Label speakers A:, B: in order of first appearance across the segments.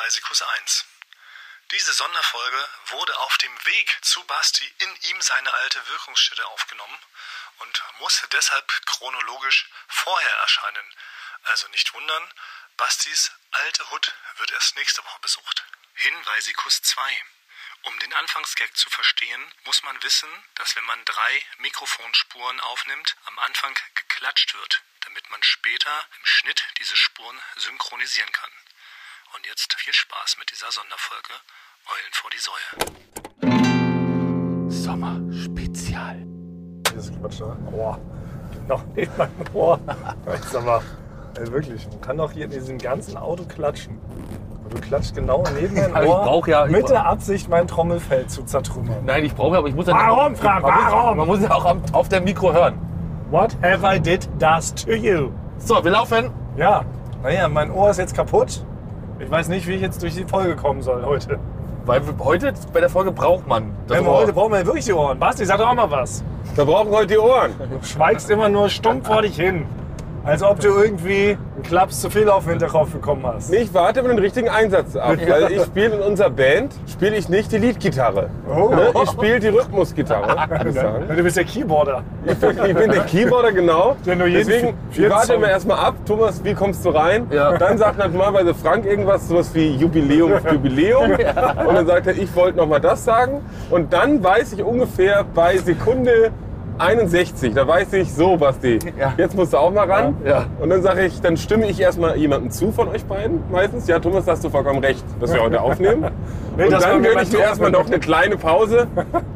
A: Hinweisikus 1. Diese Sonderfolge wurde auf dem Weg zu Basti in ihm seine alte Wirkungsstätte aufgenommen und muss deshalb chronologisch vorher erscheinen. Also nicht wundern, Bastis alte Hut wird erst nächste Woche besucht. Hinweisikus 2. Um den Anfangsgag zu verstehen, muss man wissen, dass wenn man drei Mikrofonspuren aufnimmt, am Anfang geklatscht wird, damit man später im Schnitt diese Spuren synchronisieren kann. Und jetzt viel Spaß mit dieser Sonderfolge Eulen vor die Säue.
B: Sommerspezial.
C: Das ist Quatsch, ne? Ohr. Noch nicht mein Ohr. Ich sag mal, ey, wirklich, man kann doch hier in diesem ganzen Auto klatschen. Und du klatscht genau neben mein
B: Aber ich
C: Ohr
B: brauch ja- ich
C: mit der Absicht, mein Trommelfell zu zertrümmern.
B: Nein, ich brauche, aber ich muss ja
C: Warum, Frank,
B: man muss-
C: warum?
B: Man muss ja auch am- auf dem Mikro hören.
C: What have I did does to you?
B: So, wir laufen.
C: Ja, naja, mein Ohr ist jetzt kaputt. Ich weiß nicht, wie ich jetzt durch die Folge kommen soll heute.
B: Weil heute bei der Folge braucht man das
C: Wenn wir
B: Ohr.
C: heute brauchen wir wirklich die Ohren. Basti, sag doch auch mal was.
D: Wir brauchen heute die Ohren.
C: Du schweigst immer nur stumpf vor dich hin. Als ob du irgendwie einen Klaps zu viel auf den Hinterkopf bekommen hast.
D: Nee, Ich warte über den richtigen Einsatz ab, weil ich spiele in unserer Band, spiele ich nicht die Leadgitarre.
C: Oh.
D: Ne? Ich spiele die Rhythmusgitarre.
C: Du bist der Keyboarder.
D: Ich bin, ich bin der Keyboarder, genau.
C: Der nur jeden
D: Deswegen, ich warte
C: Song-
D: immer erstmal ab. Thomas, wie kommst du rein?
B: Ja.
D: Dann sagt normalerweise Frank irgendwas, sowas wie Jubiläum, Jubiläum. Und dann sagt er, ich wollte noch mal das sagen. Und dann weiß ich ungefähr bei Sekunde 61, da weiß ich, so Basti,
B: Ja.
D: jetzt musst du auch mal ran.
B: Ja.
D: Und dann sage ich, dann stimme ich erstmal jemandem zu von euch beiden meistens. Ja, Thomas, hast du vollkommen recht, dass wir heute aufnehmen.
C: Nee,
D: und dann gönne ich mir erstmal noch eine kleine Pause,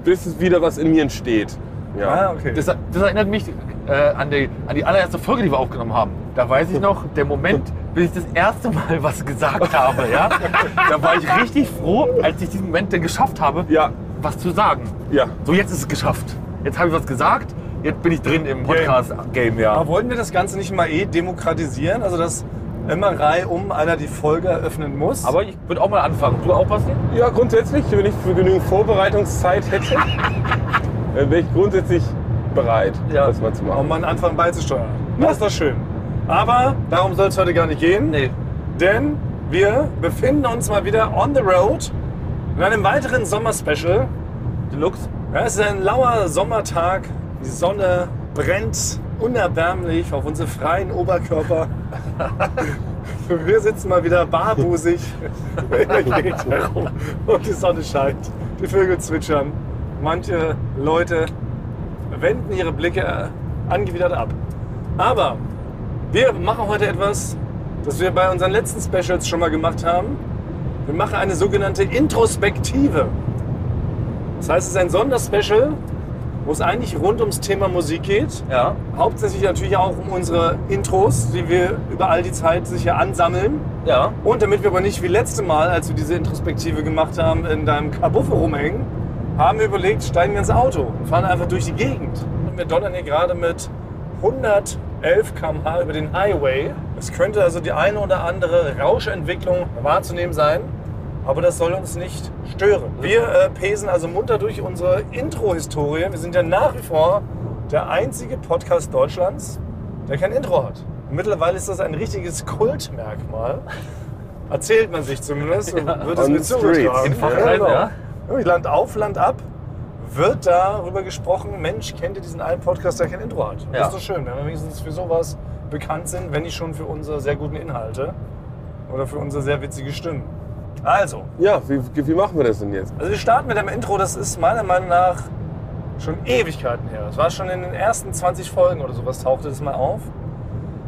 D: bis es wieder was in mir entsteht. Ja.
C: Ah, okay.
B: Das, das erinnert mich äh, an, die, an die allererste Folge, die wir aufgenommen haben. Da weiß ich noch, der Moment, bis ich das erste Mal was gesagt habe. Ja? Da war ich richtig froh, als ich diesen Moment dann geschafft habe,
D: Ja,
B: was zu sagen.
D: ja.
B: So, jetzt ist es geschafft. Jetzt habe ich was gesagt, jetzt bin ich drin im Podcast-Game. Ja.
C: Aber wollten wir das Ganze nicht mal eh demokratisieren? Also, dass immer Reihe um einer die Folge eröffnen muss?
B: Aber ich würde auch mal anfangen. Du auch, Basti?
D: Ja, grundsätzlich, wenn ich für genügend Vorbereitungszeit hätte, dann wäre ich grundsätzlich bereit,
B: Ja.
D: das mal zu
C: um
D: machen.
C: mal einen Anfang beizusteuern. Das ist doch schön. Aber darum soll es heute gar nicht gehen.
B: Nee.
C: Denn wir befinden uns mal wieder on the road in einem weiteren Sommerspecial.
B: Deluxe?
C: Es ist ein lauer Sommertag. Die Sonne brennt unerbärmlich auf unsere freien Oberkörper. Wir sitzen mal wieder barbusig und die Sonne scheint. Die Vögel zwitschern. Manche Leute wenden ihre Blicke angewidert ab. Aber wir machen heute etwas, das wir bei unseren letzten Specials schon mal gemacht haben. Wir machen eine sogenannte Introspektive. Das heißt, es ist ein Sonderspecial, wo es eigentlich rund ums Thema Musik geht.
B: Ja.
C: Hauptsächlich natürlich auch um unsere Intros, die wir über all die Zeit sicher ansammeln.
B: Ja.
C: Und damit wir aber nicht wie letzte Mal, als wir diese Introspektive gemacht haben, in deinem Kabuffe rumhängen, haben wir überlegt, steigen wir ins Auto und fahren einfach durch die Gegend. Und wir donnern hier gerade mit 111 km/h über den Highway. Es könnte also die eine oder andere Rauschentwicklung wahrzunehmen sein, aber das soll uns nicht stören. Wir äh, pesen also munter durch unsere Intro-Historie. Wir sind ja nach wie vor der einzige Podcast Deutschlands, der kein Intro hat. Mittlerweile ist das ein richtiges Kultmerkmal. Erzählt man sich zumindest, so wird es
D: the
C: zugetragen.
B: In Fachkreisen, ja.
C: Land auf, Land ab wird darüber gesprochen, Mensch, kennt ihr diesen einen Podcast, der kein Intro hat?
B: Ja.
C: Das ist doch schön, wenn wir wenigstens für sowas bekannt sind, wenn nicht schon für unsere sehr guten Inhalte oder für unsere sehr witzige Stimmen. Also,
D: Ja, wie, wie machen wir das denn jetzt?
C: also wir starten mit dem Intro, das ist meiner Meinung nach schon Ewigkeiten her. Das war schon in den ersten 20 Folgen oder sowas tauchte das mal auf.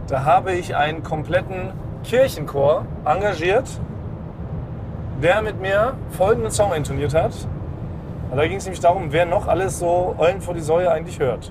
C: Da habe ich einen kompletten Kirchenchor engagiert, der mit mir folgenden Song intoniert hat. Und da ging es nämlich darum, wer noch alles so Eulen vor die Säue eigentlich hört.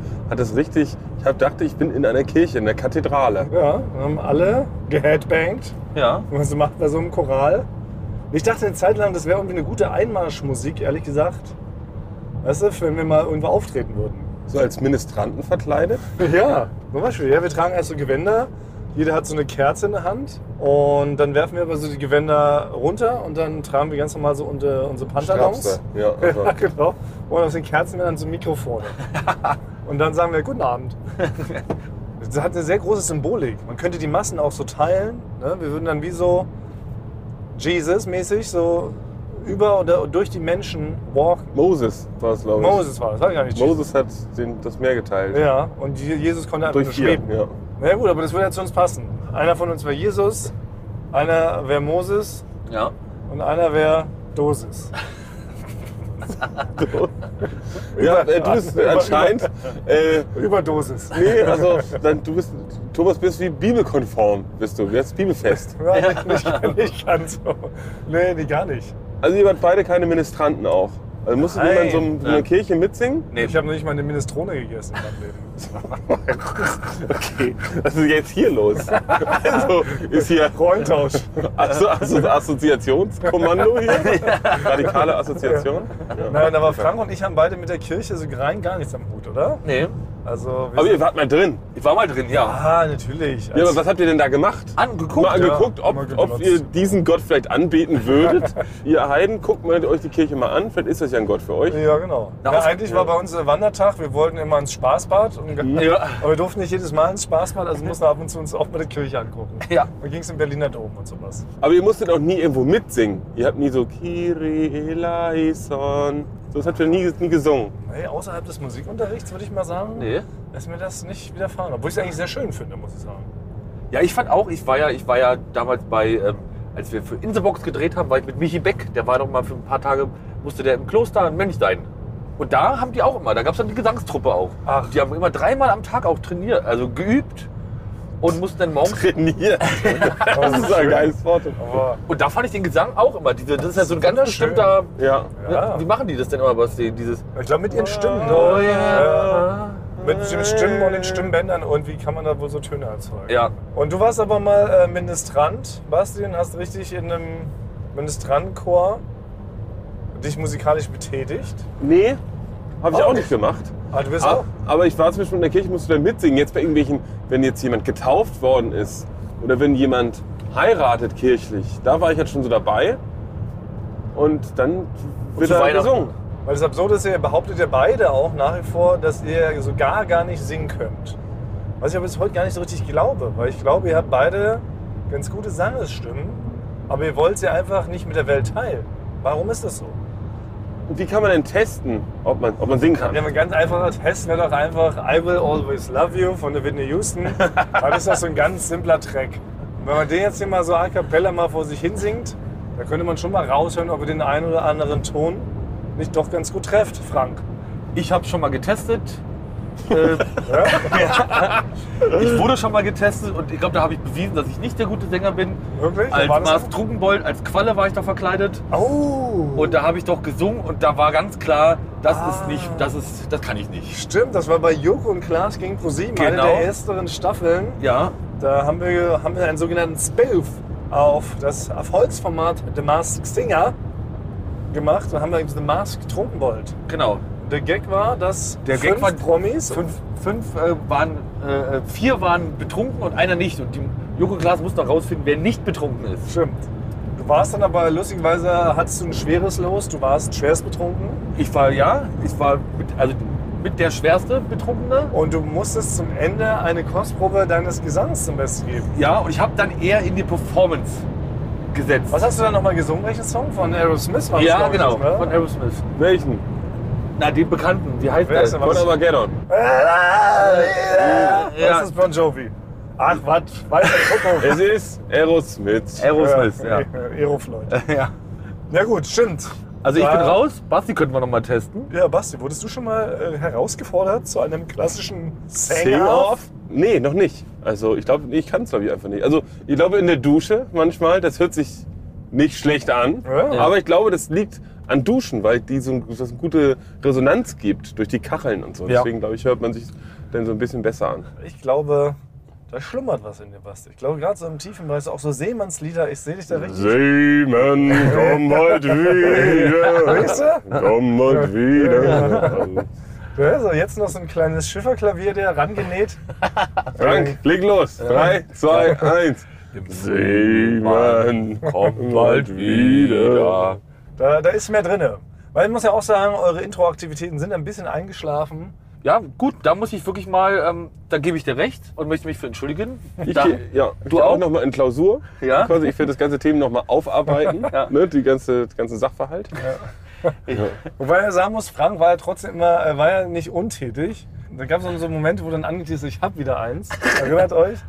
D: hat es richtig, ich hab, dachte, ich bin in einer Kirche, in der Kathedrale.
C: Ja, wir haben alle geheadbangt,
B: Ja.
C: so macht bei so einem Choral. Ich dachte eine Zeit lang, das wäre irgendwie eine gute Einmarschmusik, ehrlich gesagt. Weißt du, wenn wir mal irgendwo auftreten würden.
D: So als Ministranten verkleidet.
C: Ja, zum Beispiel. Ja, wir tragen erst so Gewänder. Jeder hat so eine Kerze in der Hand. Und dann werfen wir aber so die Gewänder runter und dann tragen wir ganz normal so unsere, unsere Pantalons.
D: Ja, also.
C: Ja, genau. Und aus den Kerzen werden dann so Mikrofone. Und dann sagen wir Guten Abend. Das hat eine sehr große Symbolik. Man könnte die Massen auch so teilen. Ne? Wir würden dann wie so Jesus-mäßig so über oder durch die Menschen walken.
D: Moses war es, glaube ich.
C: Moses war das, war gar nicht Jesus.
D: Moses hat den, das Meer geteilt.
C: Ja, und Je- Jesus konnte einfach
D: Durch
C: nur schweben.
D: Ja.
C: Na ja, gut, aber das würde ja zu uns passen. Einer von uns wäre Jesus, einer wäre Moses
B: Ja.
C: und einer wäre Dosis.
D: Ja, äh, du bist
C: Über-
D: anscheinend. Äh,
C: Überdosis.
D: nee, also dann, du bist, Thomas, bist wie bibelkonform, bist du. Jetzt bibelfest.
C: Ja, nicht, nicht, nicht ganz so. Nee, nee, gar nicht.
D: Also ihr wart beide keine Ministranten auch. Also musstet ihr mal in so, einem- so einer
B: Nein.
D: Kirche mitsingen?
B: Nee.
C: Ich habe noch nicht mal eine Minestrone gegessen in meinem Leben.
D: Okay, was ist jetzt hier los? Also ist hier
C: Rollentausch.
D: Asso Asso Assoziationskommando hier? Radikale Assoziation? Ja.
C: Nein, aber Frank und ich haben beide mit der Kirche so rein gar nichts am Hut, oder?
B: Nee.
C: Also,
D: Aber ihr wart mal drin.
B: Ich war mal drin, ja.
C: Ah, natürlich.
D: Ja, aber was habt ihr denn da gemacht?
B: Angeguckt.
D: Mal angeguckt,
C: ja,
D: ob,
C: mal
D: ob ihr diesen Gott vielleicht anbeten würdet. ihr Heiden, guckt mal euch die Kirche mal an. Vielleicht ist das ja ein Gott für euch.
C: Ja, genau.
B: Na,
C: ja, eigentlich war bei uns der Wandertag, wir wollten immer ins Spaßbad. Und,
B: Ja.
C: Aber wir durften nicht jedes Mal ins Spaßbad, also mussten wir ab und zu uns auch mal die Kirche angucken.
B: Ja.
C: Dann ging es im Berliner Dom und sowas.
D: Aber ihr musstet auch nie irgendwo mitsingen. Ihr habt nie so Kiri eleison. So, das habt ihr nie, nie gesungen.
C: Nee, außerhalb des Musikunterrichts würde ich mal sagen,
B: Nee.
C: ist mir das nicht widerfahren. Obwohl ich es eigentlich sehr schön finde, muss ich sagen.
B: Ja, ich fand auch, ich war ja, ich war ja damals bei, ähm, als wir für Inselbox gedreht haben, war ich mit Michi Beck, der war doch mal für ein paar Tage, musste der im Kloster ein Mönch sein. Und da haben die auch immer, da gab es dann die Gesangstruppe auch.
C: Ach.
B: Die haben immer dreimal am Tag auch trainiert, also geübt und mussten dann morgens.
D: Trainiert. Das ist ein geiles Wort.
B: Und da fand ich den Gesang auch immer. Diese, das ist ja so ein ganz bestimmter.
D: Ja.
C: Ja.
B: Wie machen die das denn immer, Basti? Dieses.
C: ich glaube, mit ihren Stimmen.
B: Oh, ja.
C: Mit den Stimmen und den Stimmbändern und wie kann man da wohl so Töne erzeugen?
B: Ja.
C: Und du warst aber mal äh, Ministrant, Basti, und hast richtig in einem Ministrantenchor dich musikalisch betätigt.
D: Nee, habe ich
C: Auch
D: auch nicht gemacht.
C: Ah, du bist
D: Ah,
C: auch?
D: Aber ich war zum Beispiel in der Kirche, musste dann mitsingen. Jetzt bei irgendwelchen, wenn jetzt jemand getauft worden ist oder wenn jemand heiratet kirchlich, da war ich jetzt schon so dabei. Und dann wird
B: zu
D: da
B: Weihnachten.
D: gesungen.
C: Weil das Absurde ist ihr behauptet ja beide auch nach wie vor, dass ihr so gar, gar nicht singen könnt. Was ich aber bis heute gar nicht so richtig glaube. Weil ich glaube, ihr habt beide ganz gute Sangesstimmen, aber ihr wollt sie einfach nicht mit der Welt teilen. Warum ist das so?
D: Und wie kann man denn testen, ob man, ob man singen kann?
C: Ja, ein ganz einfacher Test wäre doch einfach I Will Always Love You von der Whitney Houston. Das ist doch so ein ganz simpler Track. Und wenn man den jetzt hier mal so a cappella mal vor sich hin singt, da könnte man schon mal raushören, ob ihr den einen oder anderen Ton nicht doch ganz gut trefft, Frank.
B: Ich habe schon mal getestet. Äh, ich wurde schon mal getestet und ich glaube, da habe ich bewiesen, dass ich nicht der gute Sänger bin.
C: Wirklich?
B: Als Mars? Trunkenbold, als Qualle war ich da verkleidet.
C: Oh!
B: Und da habe ich doch gesungen und da war ganz klar, das
C: Ah.
B: ist nicht, das ist, das kann ich nicht.
C: Stimmt, das war bei Joko und Klaas gegen ProSieben, eine
B: Genau.
C: der ersteren Staffeln.
B: Ja,
C: Da haben wir, haben wir einen sogenannten Spoof auf das Erfolgsformat The Masked Singer gemacht. Da haben wir eben The Masked Trunkenbold.
B: genau.
C: Der Gag war, dass
B: Der Gag
C: fünf
B: war-
C: Promis,
B: Fünf, fünf äh, waren, äh, vier waren betrunken und einer nicht. Und die Joko Klaas mussten noch rausfinden, wer nicht betrunken ist.
C: stimmt. Du warst dann aber lustigerweise, hattest du ein schweres Los, du warst schwerst betrunken
B: Ich war, ja, ich war mit, also mit der schwerste Betrunkene.
C: und du musstest zum Ende eine Kostprobe deines Gesangs zum Besten geben.
B: Ja, und ich habe dann eher in die Performance gesetzt.
C: Was hast du dann nochmal gesungen? Welchen Song? Von Aerosmith war das,
B: ja,
C: glaub ich,
B: genau,
C: ne?
B: von Aerosmith.
D: Welchen?
B: Na, den bekannten, wie heißt
C: Wer ist
B: der?
C: denn
D: Von
C: was?
D: Armageddon.
C: Ja.
B: Ja.
C: Das ist Bon Jovi. Ach, was? Weiter gucken.
D: Es ist Aerosmith.
B: Aerosmith, ja.
C: Aerofloyd.
B: ja.
C: Ja gut, stimmt.
B: Also ich bin
C: Da-
B: raus. Basti könnten wir noch mal testen.
C: Ja, Basti, wurdest du schon mal äh, herausgefordert zu einem klassischen Sing-Off?
D: Sing-Off? Nee, noch nicht. Also ich glaube, ich kann es glaube ich einfach nicht. Also ich glaube in der Dusche manchmal, das hört sich nicht schlecht an.
C: Ja.
D: Aber ich glaube, das liegt an Duschen, weil die so ein- das eine gute Resonanz gibt durch die Kacheln und so.
C: Ja.
D: Deswegen glaube ich, hört man sich dann so ein bisschen besser an.
C: Ich glaube, da schlummert was in dir, Basti. Ich glaube, gerade so im tiefen Bereich, auch so Seemannslieder, ich sehe dich da richtig.
D: Seemann, komm halt wieder.
C: Weißt du?
D: Komm halt wieder.
C: Ja, so jetzt noch so ein kleines Schifferklavier, der rangenäht.
D: Frank, leg los. Drei, zwei, eins. Seemann, komm bald wieder.
C: Da, da ist mehr drinne. Weil ich muss ja auch sagen, eure Intro-Aktivitäten sind ein bisschen eingeschlafen.
B: Ja, gut, da muss ich wirklich mal, ähm, da gebe ich dir recht und möchte mich für entschuldigen.
D: Ich
B: da,
D: gehe ja, ich
B: Du
D: geh auch
B: auch?
D: nochmal in Klausur.
B: Ja?
D: Quasi, ich werde das ganze Thema nochmal aufarbeiten.
B: Ja.
D: ne, die ganze, das ganze Sachverhalt.
C: Wobei er sagen muss, Frank war ja trotzdem immer, er war ja nicht untätig. Da gab es auch so Momente, wo dann angeteased, ich hab wieder eins. Erinnert euch?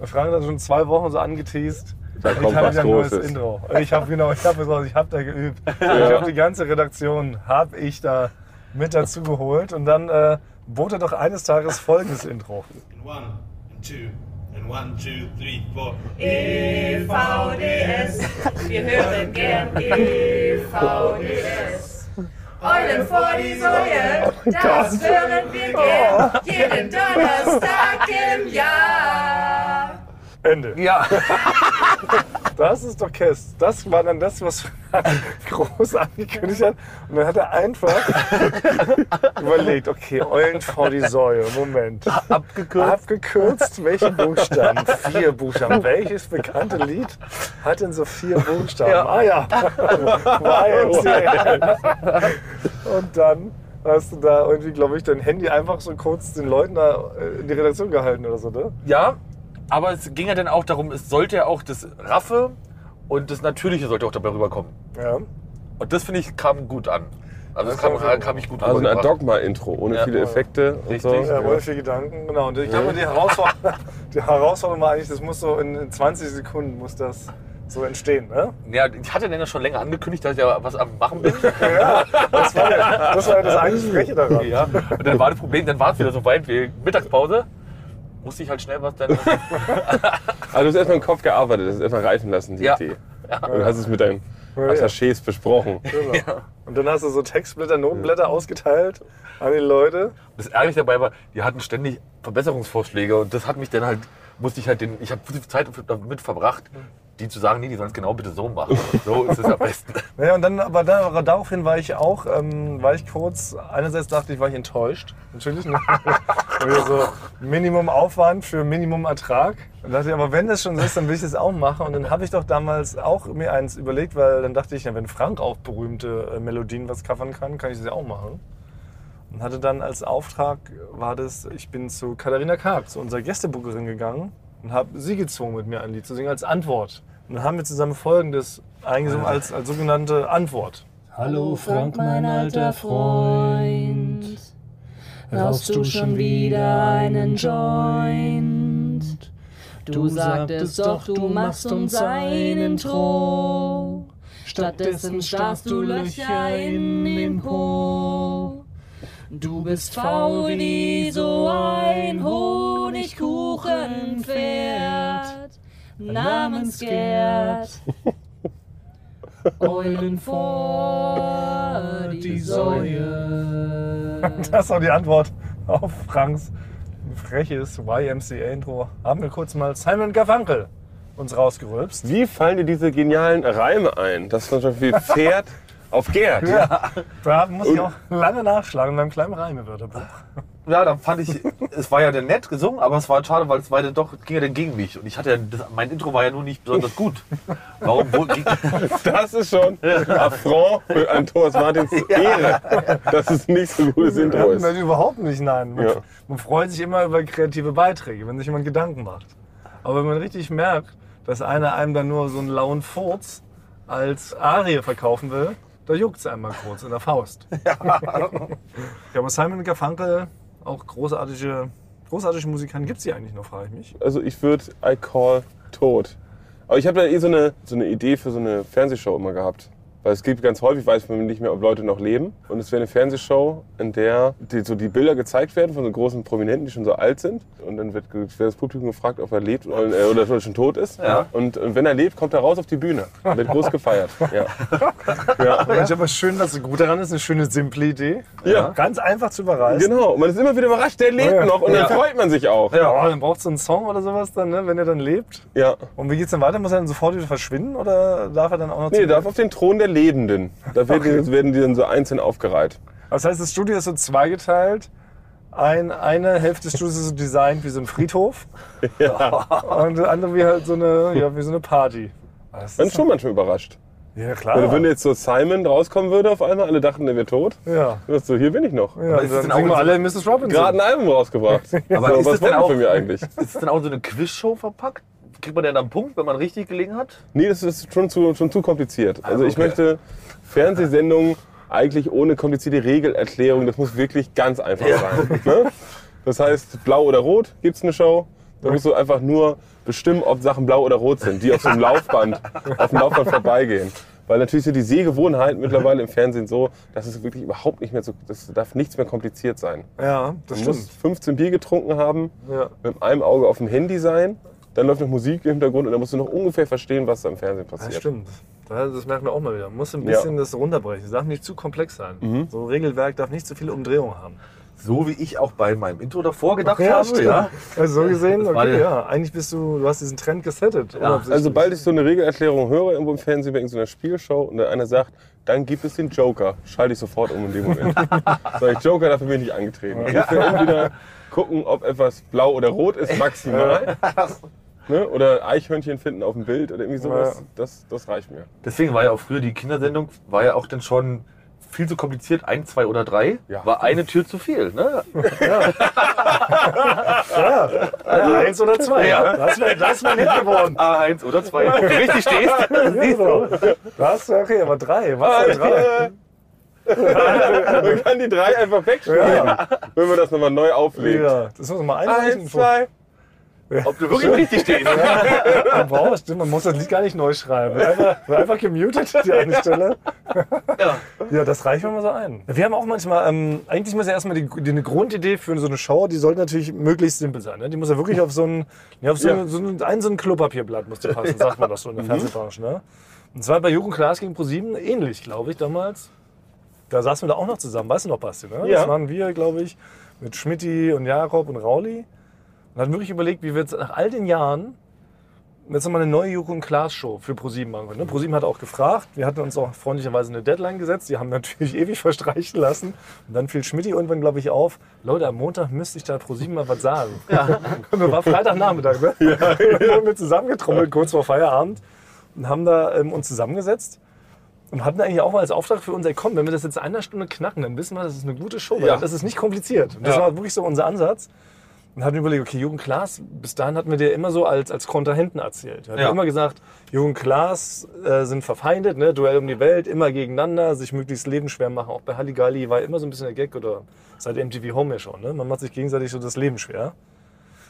C: Frank hat schon zwei Wochen so angeteased.
D: Da
C: ich
D: kommt
C: habe
D: was
C: wieder ein neues
D: Großes.
C: Intro. Ich habe genau, ich habe ich hab da geübt. Ich habe die ganze Redaktion habe ich da mit dazu geholt und dann äh, bot er doch eines Tages folgendes Intro.
E: and one and two and one, two, three, four.
F: EVDS, wir hören gern EVDS. Eulen vor die Säue, das hören wir gern, jeden Donnerstag im Jahr.
C: Ende.
B: ja,
C: Das ist doch Kess. Das war dann das, was groß angekündigt hat. Und dann hat er einfach überlegt, okay, Eulen vor die Säue. Moment.
B: abgekürzt.
C: Abgekürzt, welche Buchstaben? Vier Buchstaben. Welches bekannte Lied hat denn so vier Buchstaben?
B: Ja.
C: Ah ja. Und dann hast du da irgendwie, glaube ich, dein Handy einfach so kurz den Leuten da äh, in die Redaktion gehalten oder so, ne?
B: Ja, aber es ging ja dann auch darum, es sollte ja auch das Raffe und das Natürliche sollte auch dabei rüberkommen.
C: Ja.
B: Und das finde ich kam gut an. Also das
C: Das
B: kam,
C: kam
B: kam ich gut
D: Also ein. Dogma-Intro, ohne
B: Ja.
D: viele Effekte und so.
B: Richtig.
C: Ja, ohne viel Gedanken, genau. Und ich glaube, die Herausforderung, die Herausforderung war eigentlich, das muss so in in 20 Sekunden muss das so entstehen, ne?
B: Ja, ich hatte dann ja schon länger angekündigt, dass ich ja was am Machen bin.
C: Das war ja das, war ja das eigentlich Freche daran.
B: ja. Und dann war das Problem, dann war es wieder so weit wie Mittagspause. Musste ich halt schnell was dann.
D: Also du hast erstmal im Kopf gearbeitet, das ist erstmal reifen lassen, die
B: Ja.
D: Idee. Und du hast es mit deinen
C: Ja, ja.
D: Attachés besprochen.
C: Genau. Und dann hast du so Textblätter, Notenblätter ausgeteilt an die Leute.
B: Das Ärgerliche dabei war, die hatten ständig Verbesserungsvorschläge und das hat mich dann halt, musste ich halt den, ich habe viel Zeit damit verbracht, die zu sagen, nee, die sollen es genau bitte so machen. So ist es am besten.
C: Naja, und dann, aber da, daraufhin war ich auch, ähm, war ich kurz, einerseits dachte ich, war ich enttäuscht. Natürlich. Ne? So Minimum Aufwand für Minimum Ertrag. Und dachte ich, aber wenn das schon so ist, dann will ich das auch machen. Und dann habe ich doch damals auch mir eins überlegt, weil dann dachte ich, ja, wenn Frank auf berühmte äh, Melodien was covern kann, kann ich das ja auch machen. Und hatte dann als Auftrag, war das, ich bin zu Katharina Karg, zu unserer Gästebookerin gegangen und habe sie gezwungen, mit mir ein Lied zu singen als Antwort. Und dann haben wir zusammen folgendes eingesungen als, als sogenannte Antwort.
G: Hallo Frank, mein alter Freund. Rauchst du schon wieder einen Joint? Du sagtest doch, du machst uns ein Intro. Stattdessen starrst du Löcher in den Po. Du bist faul wie so ein Honigkuchenpferd namens Gerd. Eulen vor die Säue.
C: Das war die Antwort auf Franks freches YMCA-Intro. Haben wir kurz mal Simon Garfunkel uns rausgerülpst.
D: Wie fallen dir diese genialen Reime ein? Das ist zum Beispiel Pferd auf Gerd.
C: Da muss ich auch lange nachschlagen in meinem kleinen Reimewörterbuch.
B: Ja, dann fand ich, es war ja dann nett gesungen, aber es war schade, weil es war dann doch, ging ja dann gegen mich. Und ich hatte ja, das, mein Intro war ja nur nicht besonders gut. Warum wohl, ging,
D: Das ist schon Affront für an Thomas Martins Ehre, dass es nicht so ein gutes Intro ist.
C: Nein, überhaupt nicht, nein. Man,
D: Ja.
C: man freut sich immer über kreative Beiträge, wenn sich jemand Gedanken macht. Aber wenn man richtig merkt, dass einer einem dann nur so einen lauen Furz als Arie verkaufen will, da juckt es einmal kurz in der Faust. Ja, aber Simon Garfunkel, auch großartige, großartige Musikanten, gibt es die eigentlich noch, frage ich mich.
D: Also ich würde I Call Tod. Aber ich habe da eh so eine, so eine Idee für so eine Fernsehshow immer gehabt. Weil es gibt ganz häufig, weiß man nicht mehr, ob Leute noch leben. Und es wäre eine Fernsehshow, in der die, so die Bilder gezeigt werden von so großen Prominenten, die schon so alt sind. Und dann wird, das Publikum gefragt, ob er lebt oder, äh, oder schon tot ist.
C: Ja.
D: Und, und wenn er lebt, kommt er raus auf die Bühne. Wird groß gefeiert. Ja. Ja.
C: Mensch, aber schön, dass es gut daran ist. Eine schöne, simple Idee.
D: Ja.
C: Ganz einfach zu überreißen.
D: Genau. Und man ist immer wieder überrascht, der lebt
C: Ja.
D: noch. Und dann
C: Ja.
D: freut man sich auch.
C: Ja, oh, dann braucht es einen Song oder sowas dann, ne, wenn er dann lebt.
D: Ja.
C: Und wie geht's dann weiter? Muss er dann sofort wieder verschwinden oder darf er dann auch noch
D: Nee, darf auf den Thron der Lebenden. Da werden, die, werden die dann so einzeln aufgereiht.
C: Das heißt, das Studio ist so zweigeteilt. Ein, eine Hälfte des Studios ist so designt wie so ein Friedhof. Und die andere wie halt so eine, ja, wie so eine Party. Das ist
D: schon manchmal überrascht.
C: ja, klar.
D: Oder wenn jetzt so Simon rauskommen würde auf einmal, alle dachten, der wäre tot.
C: ja.
D: Du so, hier bin ich noch.
C: Ja,
B: ist
C: dann
B: es denn auch
C: singen wir
B: so-
C: alle Mrs. Robinson.
D: Gerade ein Album rausgebracht.
B: Aber
D: so,
B: ist
D: was
B: denn auch-
D: von mir eigentlich?
B: Ist es denn auch so eine Quizshow verpackt? Kriegt man denn dann einen Punkt, wenn man richtig gelegen hat?
D: Nee, das ist schon zu, schon zu kompliziert. Also ich
B: okay.
D: möchte Fernsehsendungen eigentlich ohne komplizierte Regelerklärung, das muss wirklich ganz einfach sein. Ne? Das heißt, blau oder rot gibt's eine Show. Da musst du einfach nur bestimmen, ob Sachen blau oder rot sind, die auf so einem Laufband, auf dem Laufband vorbeigehen. Weil natürlich sind die Sehgewohnheiten mittlerweile im Fernsehen so, dass es wirklich überhaupt nicht mehr so, das darf nichts mehr kompliziert sein.
C: Ja, das
D: Du
C: stimmt.
D: musst 15 Bier getrunken haben,
C: Ja.
D: mit einem Auge auf dem Handy sein, dann läuft noch Musik im Hintergrund und dann musst du noch ungefähr verstehen, was da im Fernsehen
C: Das
D: passiert.
C: stimmt. Das das merken wir auch mal wieder. Man muss ein
D: Ja.
C: bisschen das runterbrechen. Es darf nicht zu komplex sein. So ein Regelwerk darf nicht zu viele Umdrehungen haben.
B: So wie ich auch bei meinem Intro davor gedacht habe.
C: stimmt.
B: Ja.
C: Also so gesehen,
B: Das
C: okay, ja. Eigentlich bist du, du hast diesen Trend gesettet. unabsichtlich.
D: Also sobald ich so eine Regelerklärung höre irgendwo im Fernsehen bei irgendeiner Spielshow und dann einer sagt, dann gibt es den Joker, schalte ich sofort um in dem Moment. Sag ich, Joker, dafür bin ich nicht angetreten. Ich will entweder gucken, ob etwas blau oder rot ist, maximal. Ne? Oder Eichhörnchen finden auf dem Bild oder irgendwie sowas.
C: Ja.
D: Das, das reicht mir.
B: Deswegen war ja auch früher die Kindersendung, war ja auch dann schon viel zu kompliziert. Ein, zwei oder drei
D: Ja.
B: war eine Tür zu viel. Ne?
C: Also eins oder zwei.
B: Ja.
C: Das wäre das wär nicht geworden.
B: A1 oder zwei. Wenn du richtig stehst. siehst du.
C: Das, okay, aber drei. Was denn drei?
D: Man kann die drei einfach wegschneiden, wenn wir das nochmal neu auflegen.
C: Ja, das muss man mal einreichen.
D: Eins, zwei.
B: Ob du wirklich richtig stehst.
C: Man braucht, stimmt, man muss das Lied gar nicht neu schreiben. Einfach, einfach gemutet, die eine Stelle.
B: Ja.
C: Ja, das reicht mir mal so ein. Wir haben auch manchmal, ähm, eigentlich muss ja erstmal die, die, eine Grundidee für so eine Show, die sollte natürlich möglichst simpel sein. Ne? Die muss ja wirklich auf so ein, ja, auf so,
D: Ja.
C: eine, so ein, ein, so ein Klopapierblatt muss die passen, sagt man das so in der Fernsehbranche. Ne? Und zwar bei Jugend Klaas gegen ProSieben ähnlich, glaube ich, damals. Da saßen wir da auch noch zusammen, weißt du noch, Basti? Ne?
D: Ja.
C: Das waren wir, glaube ich, mit Schmidti und Jakob und Rauli. Und hatten wirklich überlegt, wie wir jetzt nach all den Jahren jetzt nochmal eine neue Joko und Klaas Show für ProSieben machen können. Ne? ProSieben hat auch gefragt. Wir hatten uns auch freundlicherweise eine Deadline gesetzt. Die haben natürlich ewig verstreichen lassen. Und dann fiel Schmidt irgendwann, glaube ich, auf. Leute, am Montag müsste ich da ProSieben mal was sagen. Ja. war Freitagnachmittag, ne? Ja. Dann wurden wir zusammengetrommelt, kurz vor Feierabend. Und haben da ähm, uns zusammengesetzt. Und hatten eigentlich auch mal als Auftrag für uns, ey, komm, wenn wir das jetzt in einer Stunde knacken, dann wissen wir, das ist eine gute Show.
D: Ja.
C: Das ist nicht kompliziert. Und das
D: Ja.
C: war wirklich so unser Ansatz. Und hatten überlegt, okay, Jürgen Klaas, bis dahin hatten wir dir immer so als, als Kontrahenten erzählt. Wir hatten
B: Ja.
C: immer gesagt, Jürgen Klaas äh, sind verfeindet, ne? Duell um die Welt, immer gegeneinander, sich möglichst lebensschwer machen. Auch bei Halligalli war immer so ein bisschen der Gag oder seit MTV Home ja schon. Ne? Man macht sich gegenseitig so das Leben schwer.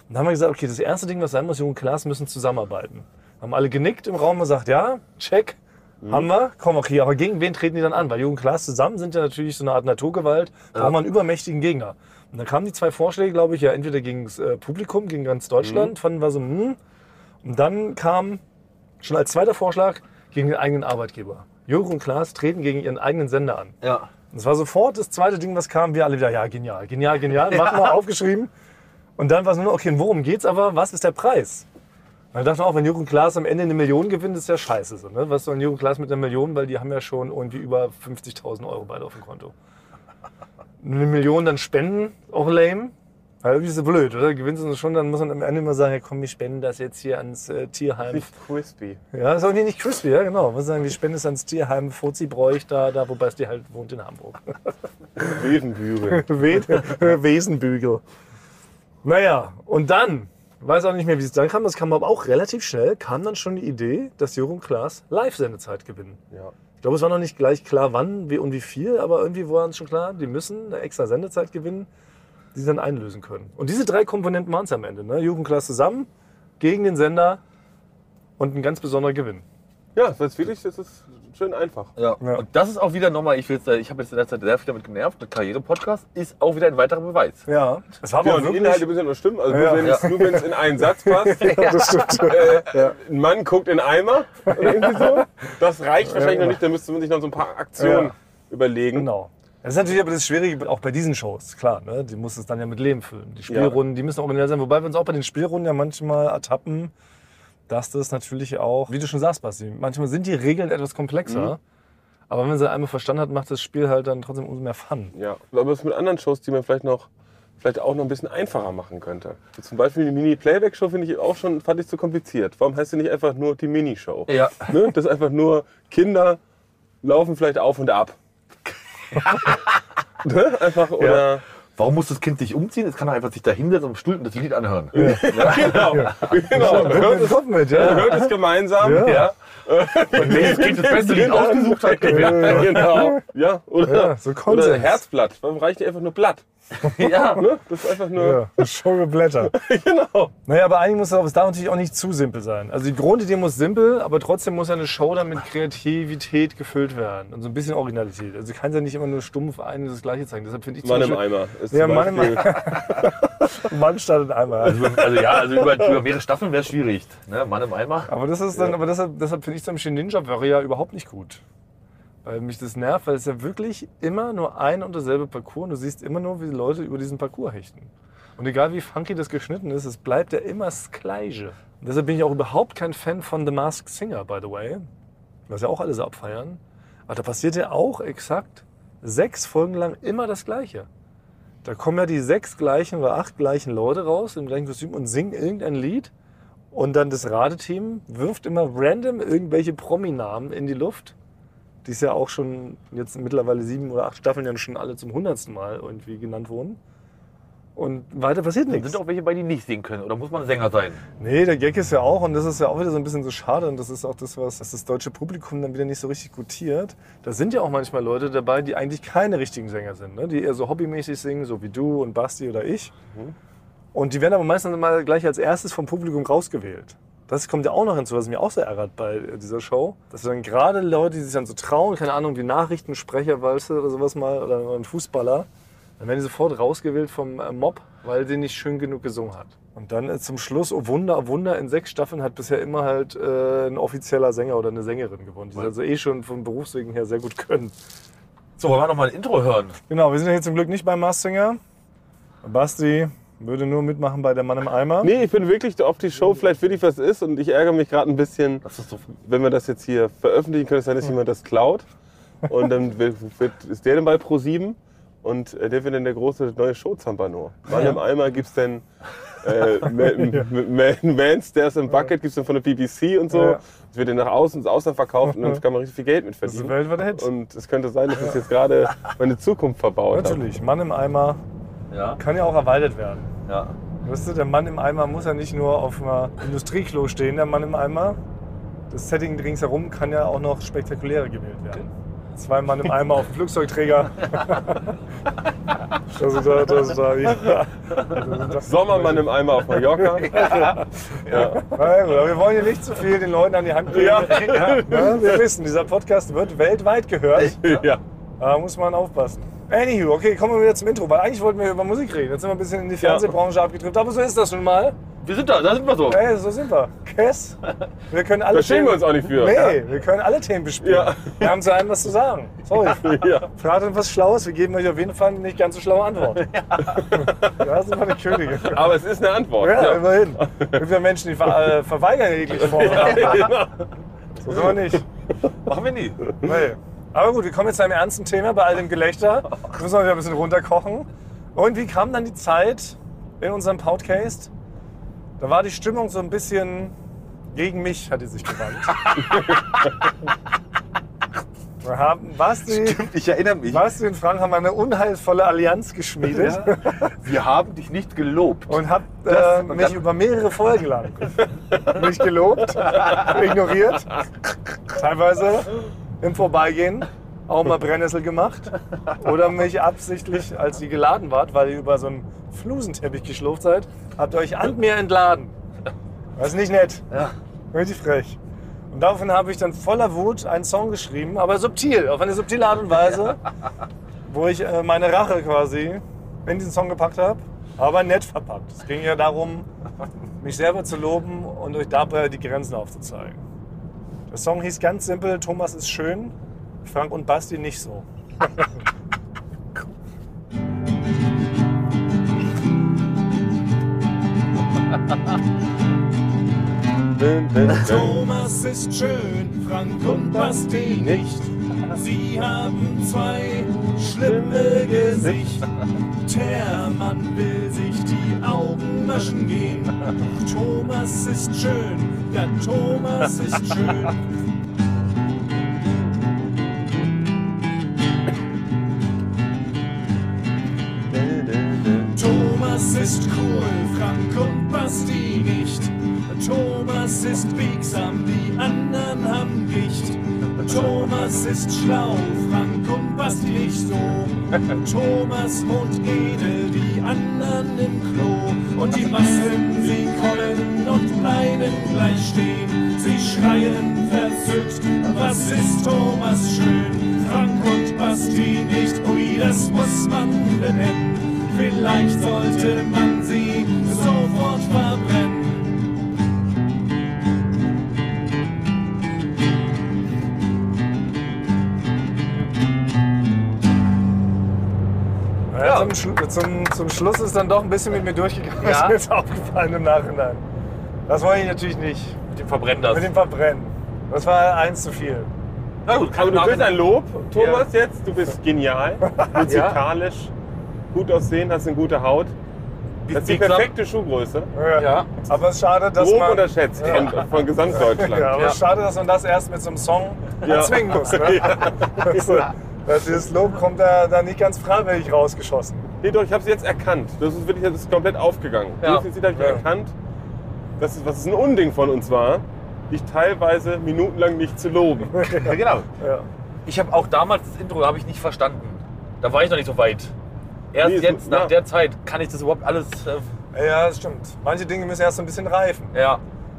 C: Und dann haben wir gesagt, okay, das erste Ding, was sein muss, Jürgen Klaas müssen zusammenarbeiten. Haben alle genickt im Raum und gesagt, ja, check, haben wir, komm, okay, aber gegen wen treten die dann an? Weil Jürgen Klaas zusammen sind ja natürlich so eine Art Naturgewalt, braucht man einen übermächtigen Gegner. Und dann kamen die zwei Vorschläge, glaube ich, ja entweder gegen das äh, Publikum, gegen ganz Deutschland, fanden wir so, hm. Und dann kam schon als zweiter Vorschlag gegen den eigenen Arbeitgeber. Jürgen und Klaas treten gegen ihren eigenen Sender an.
B: Ja.
C: Und es war sofort das zweite Ding, was kam, wir alle wieder, ja, genial, genial, genial, machen wir, aufgeschrieben. Und dann war es nur noch, okay, worum geht's aber, was ist der Preis? Dann dachte man auch, wenn Jürgen Klaas am Ende eine Million gewinnt, ist ja scheiße. So, ne? Was soll ein Jürgen Klaas mit einer Million, weil die haben ja schon irgendwie über 50.000 Euro beide auf dem Konto. Eine Million dann spenden, auch lame. Weil irgendwie ist das blöd, oder? Gewinnst du schon, dann muss man am Ende immer sagen, ja, komm, wir spenden das jetzt hier ans äh, Tierheim.
D: Nicht crispy.
C: Ja, das ist auch nicht crispy, ja, genau. Muss sagen, wir spenden es ans Tierheim Fuzzi-Bräuch da, da, wobei es die halt wohnt in Hamburg.
D: Wesenbügel.
C: We- Wesenbügel. Naja, und dann, weiß auch nicht mehr, wie es dann kam, das kam aber auch relativ schnell, kam dann schon die Idee, dass Jürgen Klaas Live-Sendezeit gewinnen.
D: Ja.
C: Ich glaube, es war noch nicht gleich klar, wann wie und wie viel, aber irgendwie war uns schon klar, die müssen eine extra Sendezeit gewinnen, die sie dann einlösen können. Und diese drei Komponenten waren es am Ende. Ne? Jürgen Klaas zusammen, gegen den Sender und ein ganz besonderer Gewinn.
D: Ja, das ist wirklich, das ist schön einfach.
B: Ja.
C: Ja.
B: Und das ist auch wieder nochmal, ich, äh, ich habe jetzt in der Zeit sehr viel damit genervt, der Karriere-Podcast ist auch wieder ein weiterer Beweis.
C: Ja.
D: Ja,
C: auch
D: und die
C: wirklich...
D: Inhalte müssen ja noch stimmen. Also
C: Ja.
D: nur wenn es nur in einen Satz passt.
C: ja, das stimmt.
D: äh,
C: Ja.
D: Ein Mann guckt in Eimer oder irgendwie so. Das reicht wahrscheinlich noch nicht. Da müsste man sich noch so ein paar Aktionen
C: Ja.
D: überlegen.
C: Genau. Das ist natürlich aber das Schwierige auch bei diesen Shows, klar. Ne? Die muss es dann ja mit Leben füllen. Die Spielrunden, die müssen originell sein. Wobei wir uns auch bei den Spielrunden ja manchmal ertappen, dass das natürlich auch, wie du schon sagst, Basti, manchmal sind die Regeln etwas komplexer. Aber wenn man sie einmal verstanden hat, macht das Spiel halt dann trotzdem umso mehr Fun.
D: Ja, aber was mit anderen Shows, die man vielleicht noch vielleicht auch noch ein bisschen einfacher machen könnte. Zum Beispiel die Mini-Playback-Show finde ich auch schon, fand ich zu kompliziert. Warum heißt sie nicht einfach nur die Mini-Show?
B: Ja.
D: Ne? Das ist einfach nur, Kinder laufen vielleicht auf und ab. ne? Einfach, oder...
B: Warum muss das Kind sich umziehen? Es kann doch einfach sich da hinsetzen am Stuhl und das Lied anhören.
D: Genau, genau. Hört es,
C: mit, ja.
D: hört es gemeinsam.
C: Ja.
D: Ja.
B: Und welches Kind das beste Lied ausgesucht hat, gewinnt.
D: Ja, genau. Ja, oder,
C: Ja, so
D: oder
C: Konsens.
D: Herzblatt. Warum reicht nicht einfach nur Blatt?
B: Ja.
D: Ne? Das ist einfach nur...
C: Ja, schon Blätter.
D: Genau.
C: Naja, aber eigentlich muss es, auch- es darf natürlich auch nicht zu simpel sein. Also die Grundidee muss simpel, aber trotzdem muss ja eine Show dann mit Kreativität gefüllt werden und so ein bisschen Originalität. Also du kannst ja nicht immer nur stumpf ein und das Gleiche zeigen. Deshalb finde ich
D: Mann im Eimer. Ist
C: Ja, Mann im
D: Beispiel-
C: Mann startet einmal.
B: Also, also ja, also über, über mehrere Staffeln wäre es schwierig. Ne? Mann im Eimer.
C: Aber das ist dann, aber deshalb, deshalb finde ich zum Beispiel Ninja Warrior überhaupt nicht gut. Weil mich das nervt, weil es ja wirklich immer nur ein und derselbe Parcours und du siehst immer nur, wie die Leute über diesen Parcours hechten. Und egal wie funky das geschnitten ist, es bleibt ja immer das Gleiche. Und deshalb bin ich auch überhaupt kein Fan von The Masked Singer, by the way. Was ja auch alle so abfeiern. Aber da passiert ja auch exakt sechs Folgen lang immer das Gleiche. Da kommen ja die sechs gleichen oder acht gleichen Leute raus im gleichen Kostüm und singen irgendein Lied. Und dann das Radeteam wirft immer random irgendwelche Prominamen in die Luft, die es ja auch schon jetzt mittlerweile sieben oder acht Staffeln ja schon alle zum hundertsten Mal irgendwie genannt wurden. Und weiter passiert
B: Sind
C: nichts.
B: auch welche bei, die nicht singen können. Oder muss man Sänger sein?
C: Nee, der Gag ist ja auch, und das ist ja auch wieder so ein bisschen so schade, und das ist auch das, was das deutsche Publikum dann wieder nicht so richtig gutiert. Da sind ja auch manchmal Leute dabei, die eigentlich keine richtigen Sänger sind, ne? die eher so hobbymäßig singen, so wie du und Basti oder ich. Und die werden aber meistens mal gleich als erstes vom Publikum rausgewählt. Das kommt ja auch noch hinzu, was mich auch sehr ärgert bei dieser Show. Dass dann gerade Leute, die sich dann so trauen, keine Ahnung, wie Nachrichtensprecher, weißt du, oder sowas mal, oder ein Fußballer, dann werden die sofort rausgewählt vom äh, Mob, weil sie nicht schön genug gesungen hat. Und dann zum Schluss, oh Wunder, oh Wunder, in sechs Staffeln hat bisher immer halt äh, ein offizieller Sänger oder eine Sängerin gewonnen, die also eh schon vom Berufswegen her sehr gut können.
B: So, wollen wir noch mal ein Intro hören?
C: Genau, wir sind ja hier zum Glück nicht beim Mars Singer. Basti würde nur mitmachen bei der Mann im Eimer.
D: Nee, ich bin wirklich, ob die Show vielleicht wirklich was ist und ich ärgere mich gerade ein bisschen,
B: Das ist so.
D: wenn wir das jetzt hier veröffentlichen, könnte es sein, dass jemand das klaut. Und dann wird, ist der dann bei Pro7 und äh, der wird dann der große neue Show-Zampano. Mann im Eimer gibt es dann äh, Man- Man- Manstairs im Bucket, gibt es dann von der BBC und so.
C: Ja.
D: Das wird dann nach außen ins Ausland verkauft und dann kann man richtig viel Geld mit
C: Das ist ein
D: verdienen.
C: Hit.
D: Und es könnte sein, dass das jetzt gerade meine Zukunft verbaut hat.
C: Natürlich, Mann im Eimer
B: Ja,
C: kann ja auch erweitert werden.
B: ja.
C: Weißt du, der Mann im Eimer muss ja nicht nur auf einer Industrieklo stehen, der Mann im Eimer. Das Setting ringsherum kann ja auch noch spektakulärer gewählt werden. Zwei Mann im Eimer auf dem Flugzeugträger. das ist da, das ist da, ja.
D: Sommermann im Eimer auf Mallorca.
C: Ja, gut, aber wir wollen hier nicht zu viel den Leuten an die Hand geben.
D: Ja.
C: Ja, wir wissen, dieser Podcast wird weltweit gehört.
D: ja.
C: Da muss man aufpassen. Anywho, okay, kommen wir wieder zum Intro, weil eigentlich wollten wir über Musik reden. Jetzt sind wir ein bisschen in die Fernsehbranche abgedriftet, aber so ist das nun mal.
B: Wir sind da, da sind wir so.
C: Ey, so sind wir. Kess, wir können alle
D: Da schämen wir uns auch nicht für.
C: Nee, wir können alle Themen bespielen.
D: Ja.
C: Wir haben zu einem was zu sagen. Sorry.
D: Ja.
C: Fragt uns was Schlaues, wir geben euch auf jeden Fall eine nicht ganz so schlaue Antwort. Da sind wir die Könige.
D: Aber es ist eine Antwort.
C: Ja,
D: Ja.
C: immerhin. Es gibt ja Menschen, die ver äh, verweigern jegliche Form.
D: Genau.
C: So sind wir nicht.
B: Machen wir nie.
C: Nee. Aber gut, wir kommen jetzt zu einem ernsten Thema bei all dem Gelächter. Müssen wir wieder ein bisschen runterkochen. Und wie kam dann die Zeit in unserem Podcast? Da war die Stimmung so ein bisschen gegen mich, hat die sich gewandt. Wir haben Basti,
B: Ich erinnere mich.
C: Basti und Frank haben eine unheilvolle Allianz geschmiedet
B: Wir haben dich nicht gelobt.
C: und habt äh,
B: Das-
C: mich
B: dann-
C: über mehrere Folgen lang nicht gelobt, ignoriert, teilweise im Vorbeigehen auch mal Brennnessel gemacht oder mich absichtlich, als ihr geladen wart, weil ihr über so einen Flusenteppich geschlurft seid, habt ihr euch an mir entladen. Das ist nicht nett.
B: Ja.
C: Richtig frech. Und daraufhin habe ich dann voller Wut einen Song geschrieben, aber subtil, auf eine subtile Art und Weise, wo ich äh, meine Rache quasi in diesen Song gepackt habe, aber nett verpackt. Es ging ja darum, mich selber zu loben und euch dabei die Grenzen aufzuzeigen. Der Song hieß ganz simpel, Thomas ist schön, Frank und Basti nicht so.
E: Thomas ist schön, Frank und Basti nicht. Sie haben zwei schlimme Gesichter. Der Mann will sich die Augen waschen gehen. Thomas ist schön, ja Thomas ist schön. Thomas ist cool, Frank und Basti nicht. Thomas ist biegsam, die anderen haben Gicht. Thomas ist schlau, Frank und Basti nicht so. Thomas wohnt edel, die anderen im Klo. Und die Massen, sie kommen und bleiben gleich stehen. Sie schreien verzückt, was ist Thomas schön? Frank und Basti nicht, ui, das muss man benennen. Vielleicht sollte man
C: Zum, zum, Schluss ist dann doch ein bisschen mit mir durchgegangen,
B: Ja?
C: ist mir jetzt aufgefallen im Nachhinein. Das wollte ich natürlich nicht.
B: Mit dem Verbrennen das.
C: Mit dem Verbrennen. Das war eins zu viel.
B: Na gut,
D: Aber du willst ein Lob, Thomas,
B: Ja.
D: jetzt. Du bist genial, musikalisch, gut aussehen, hast eine gute Haut. Das ist die perfekte Schuhgröße.
B: Ja.
C: Aber es ist schade, dass
D: Grob
C: man.
D: unterschätzt von, von Gesamtdeutschland.
C: Ja, aber
B: Ja.
C: es ist schade, dass man das erst mit so einem Song
D: Ja.
C: erzwingen muss. Ne? Also, dass dieses Lob kommt da, da nicht ganz freiwillig rausgeschossen.
D: Nee, doch, ich habe es jetzt erkannt. Das ist wirklich das ist komplett aufgegangen.
B: Ja.
D: Definitiv habe ich
C: Ja.
D: erkannt, dass es, was es ein Unding von uns war, dich teilweise minutenlang nicht zu loben.
B: Ja, genau.
C: Ja.
B: Ich habe auch damals das Intro habe ich nicht verstanden. Da war ich noch nicht so weit. Erst
D: Nee, ist-
B: jetzt, nach
D: ja.
B: der Zeit, kann ich das überhaupt alles. Äh,
C: ja, das stimmt. Manche Dinge müssen erst so ein bisschen reifen.
B: ja.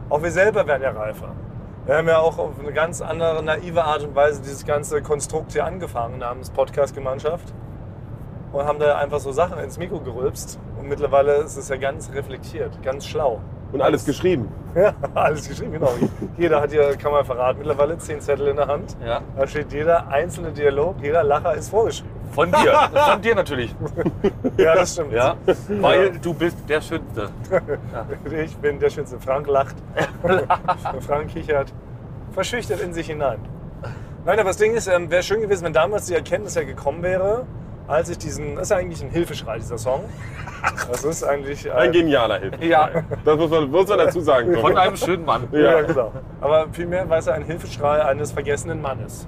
C: Auch wir selber werden ja reifer. Wir haben ja auch auf eine ganz andere, naive Art und Weise dieses ganze Konstrukt hier angefangen namens Podcast-Gemeinschaft. Und haben da einfach so Sachen ins Mikro gerülpst. Und mittlerweile ist es ja ganz reflektiert, ganz schlau.
D: Und alles geschrieben.
C: Ja, alles geschrieben, genau. Jeder hat ja, kann man verraten, mittlerweile zehn Zettel in der Hand.
B: ja.
C: Da steht jeder einzelne Dialog, jeder Lacher ist vorgeschrieben.
B: Von dir. Von dir natürlich.
C: Ja, das stimmt.
B: Ja. Weil du bist der Schönste.
C: Ich bin der Schönste. Frank lacht. Frank kichert. Verschüchtert in sich hinein. Nein, aber das Ding ist, ähm, wäre schön gewesen, wenn damals die Erkenntnis ja gekommen wäre, als ich diesen. Das ist ja eigentlich ein Hilfeschrei, dieser Song. Das ist eigentlich. äh,
D: Ein genialer Hit.
B: Ja.
D: Das muss man, muss man dazu sagen.
B: Von einem schönen Mann.
C: Ja, genau. Aber vielmehr war es ja ein Hilfeschrei eines vergessenen Mannes.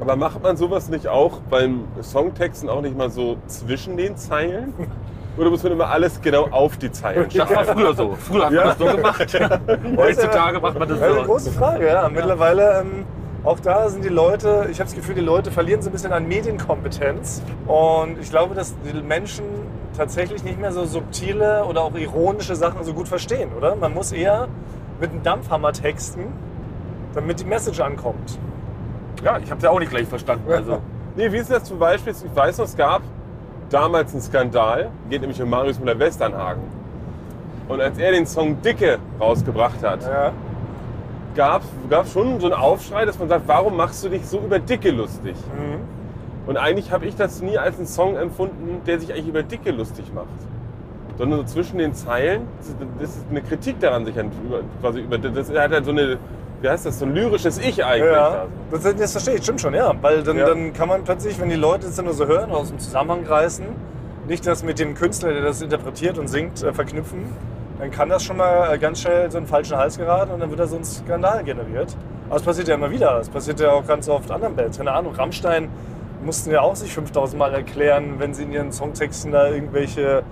D: Aber macht man sowas nicht auch beim Songtexten auch nicht mal so zwischen den Zeilen? Oder muss man immer alles genau auf die Zeilen
B: Das war früher so. Früher hat man das so gemacht. Heutzutage macht man das
C: Das ist eine
B: so.
C: große Frage, ja. Mittlerweile, ähm, auch da sind die Leute, ich habe das Gefühl, die Leute verlieren so ein bisschen an Medienkompetenz. Und ich glaube, dass die Menschen tatsächlich nicht mehr so subtile oder auch ironische Sachen so gut verstehen, oder? Man muss eher mit einem Dampfhammer texten, damit die Message ankommt.
B: Ja, ich habe es ja auch nicht gleich verstanden. Also.
D: Nee, wie ist das zum Beispiel? Ich weiß noch, es gab damals einen Skandal, geht nämlich um Marius Müller-Westernhagen. Und als er den Song Dicke rausgebracht hat,
C: Ja.
D: Gab es schon so einen Aufschrei, dass man sagt, warum machst du dich so über Dicke lustig?
C: Mhm.
D: Und eigentlich habe ich das nie als einen Song empfunden, der sich eigentlich über Dicke lustig macht. Sondern so zwischen den Zeilen, das ist- eine Kritik daran, sich über, quasi über, das hat halt so eine, wie heißt das, so ein lyrisches Ich eigentlich.
C: Ja, das, das verstehe ich, stimmt schon, ja. Weil dann,
D: Ja.
C: dann kann man plötzlich, wenn die Leute das dann nur so hören oder aus dem Zusammenhang reißen, nicht das mit dem Künstler, der das interpretiert und singt, äh, verknüpfen, dann kann das schon mal äh, ganz schnell so einen falschen Hals geraten und dann wird da so ein Skandal generiert. Aber es passiert ja immer wieder. Es passiert ja auch ganz oft anderen Bands. Keine Ahnung, Rammstein mussten ja auch sich 5000 Mal erklären, wenn sie in ihren Songtexten da irgendwelche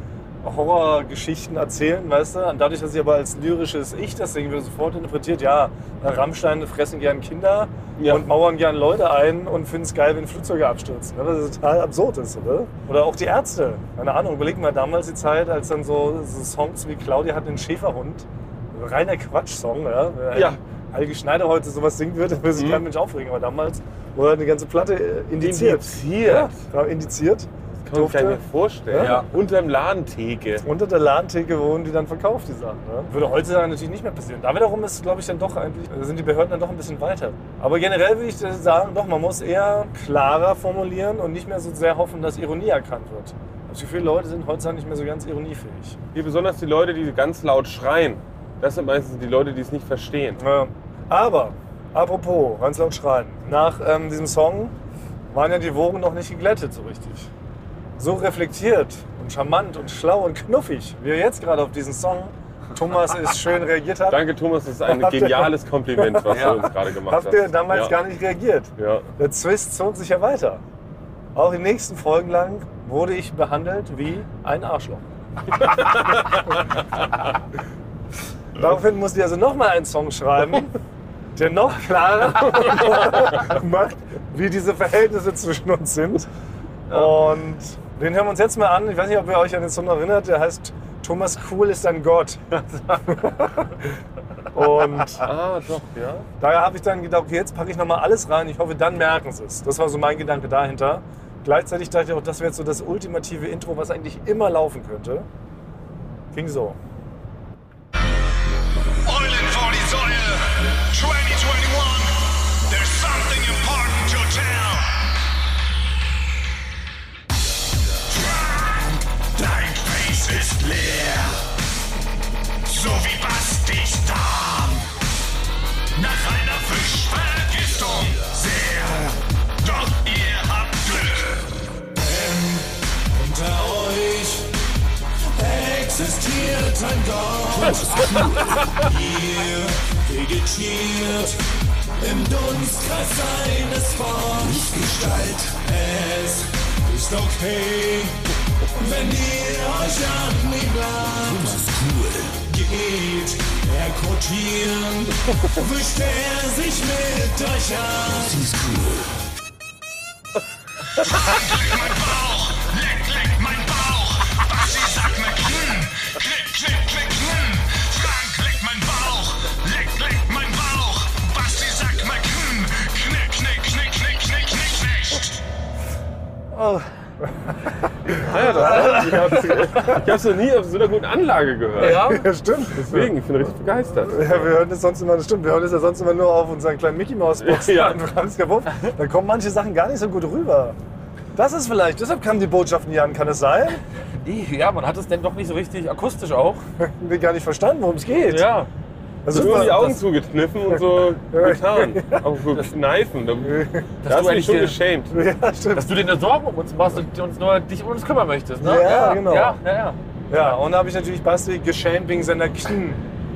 C: Horrorgeschichten erzählen, weißt du? Und dadurch, dass sie aber als lyrisches Ich das Ding wird sofort interpretiert, ja, Rammstein fressen gern Kinder
D: Ja.
C: und mauern gern Leute ein und finden es geil, wenn Flugzeuge abstürzen. ne? Was total absurd ist, oder? Oder auch die Ärzte. Keine Ahnung, überleg mal damals die Zeit, als dann so, so Songs wie Claudia hat einen Schäferhund. Reiner Quatsch-Song, ja.
D: Ja.
C: Algi Schneider heute sowas wird, dann würde sich kein Mensch aufregen. Aber damals wurde eine ganze Platte äh, indiziert.
D: Indiziert?
C: Ja, indiziert.
D: Kann man sich gar
C: Durfte.
D: vorstellen.
C: Ja.
D: Unterm Ladentheke.
C: Unter der Ladentheke wurden die dann verkauft, die Sachen. Ne? Würde heutzutage natürlich nicht mehr passieren. Da wiederum ist, glaube ich, dann doch eigentlich, sind die Behörden dann doch ein bisschen weiter. Aber generell würde ich sagen, doch, man muss eher klarer formulieren und nicht mehr so sehr hoffen, dass Ironie erkannt wird. Also viele Leute sind heutzutage nicht mehr so ganz ironiefähig.
D: Hier besonders die Leute, die ganz laut schreien. Das sind meistens die Leute, die es nicht verstehen.
C: Ja. Aber, apropos, ganz laut schreien. Nach ähm, diesem Song waren ja die Wogen noch nicht geglättet so richtig. So reflektiert und charmant und schlau und knuffig, wie er jetzt gerade auf diesen Song Thomas ist schön reagiert hat.
D: Danke, Thomas, das ist ein
C: Habt ihr-
D: geniales Kompliment, was
C: Ja.
D: du uns gerade gemacht hast.
C: Habt ihr damals
D: ja.
C: gar nicht reagiert?
D: Ja.
C: Der Zwist zog sich ja weiter. Auch die nächsten Folgen lang wurde ich behandelt wie ein Arschloch. Daraufhin musste ich also nochmal einen Song schreiben, der noch klarer macht, wie diese Verhältnisse zwischen uns sind. Und den hören wir uns jetzt mal an. Ich weiß nicht, ob ihr euch an den Song erinnert. Der heißt Thomas Cool ist ein Gott. Und
D: Ah, doch, ja.
C: Daher habe ich dann gedacht, okay, jetzt packe ich nochmal alles rein. Ich hoffe, dann merken sie es. Das war so mein Gedanke dahinter. Gleichzeitig dachte ich auch, das wäre jetzt so das ultimative Intro, was eigentlich immer laufen könnte. Ging so.
H: Eulen vor die Säule 2021 wischt er sich mit euch an. Sie ist cool. Leck mein Bauch, leck, leck mein Bauch. Basti sagt mir kn, klick, klick, klick, kn. Frank leckt mein Bauch, leck, leck mein Bauch. Basti sagt mir kn, knick, knick, knick, knick, knick, knick, knick.
D: Ich habe es noch nie auf so einer guten Anlage gehört.
B: Ja?
C: Ja, stimmt.
D: Deswegen, ich bin richtig begeistert.
C: Ja, wir hören das sonst immer, das stimmt, wir hören das ja sonst immer nur auf unseren kleinen Mickey Mouse Box
D: Ja.
C: an Wuff. Da kommen manche Sachen gar nicht so gut rüber. Das ist vielleicht, deshalb kamen die Botschaften nie an, kann es sein?
B: Ja, man hat es denn doch nicht so richtig akustisch auch.
C: Wir gar nicht verstanden, worum es geht.
B: Ja.
D: Hast
C: mal-
D: die Augen zugekniffen und so getan. Auch so kneifen. Da, da
B: du
D: hast du
B: eigentlich
D: dich schon
B: der-
D: geschämt.
C: Ja, stimmt.
B: Dass du dir Sorgen um uns machst und uns nur dich um uns kümmern möchtest, ne?
C: Ja, genau.
B: Ja, ja, ja.
C: Ja, und da habe ich natürlich Basti geschämt wegen seiner Knie,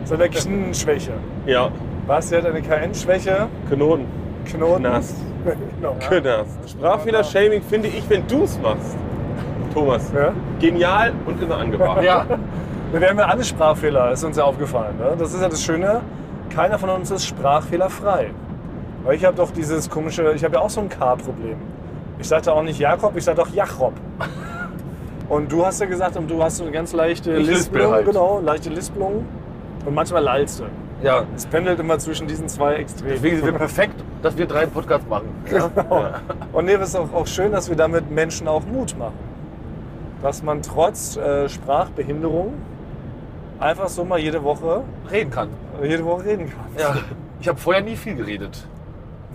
C: seiner Knienschwäche.
D: Ja,
C: Basti hat eine KN-Schwäche,
D: Knoten.
C: Knoten.
D: Knast.
C: genau.
D: Knast. Sprachfehler-Shaming finde ich, wenn du es machst. Thomas.
C: Ja?
D: Genial und immer angebracht.
B: Ja,
C: Wir haben ja alle Sprachfehler, ist uns ja aufgefallen. Ne? Das ist ja das Schöne, keiner von uns ist sprachfehlerfrei. Weil ich habe doch dieses komische, ich habe ja auch so ein K-Problem. Ich sagte auch nicht Jakob, ich sagte auch Jachrob. Und du hast ja gesagt, und du hast so eine ganz leichte
B: Ich lispel
C: Lispelung,
B: halt.
C: genau, leichte Lispelung. Und manchmal lallst du.
B: ja.
C: Es pendelt immer zwischen diesen zwei Extremen.
B: Deswegen sind wir perfekt, dass wir drei einen Podcast machen. Ja?
C: Und nee, es ist auch, auch schön, dass wir damit Menschen auch Mut machen. Dass man trotz äh, Sprachbehinderung einfach so mal jede Woche,
B: Reden kann.
C: jede Woche reden kann.
B: Ja. Ich habe vorher nie viel geredet.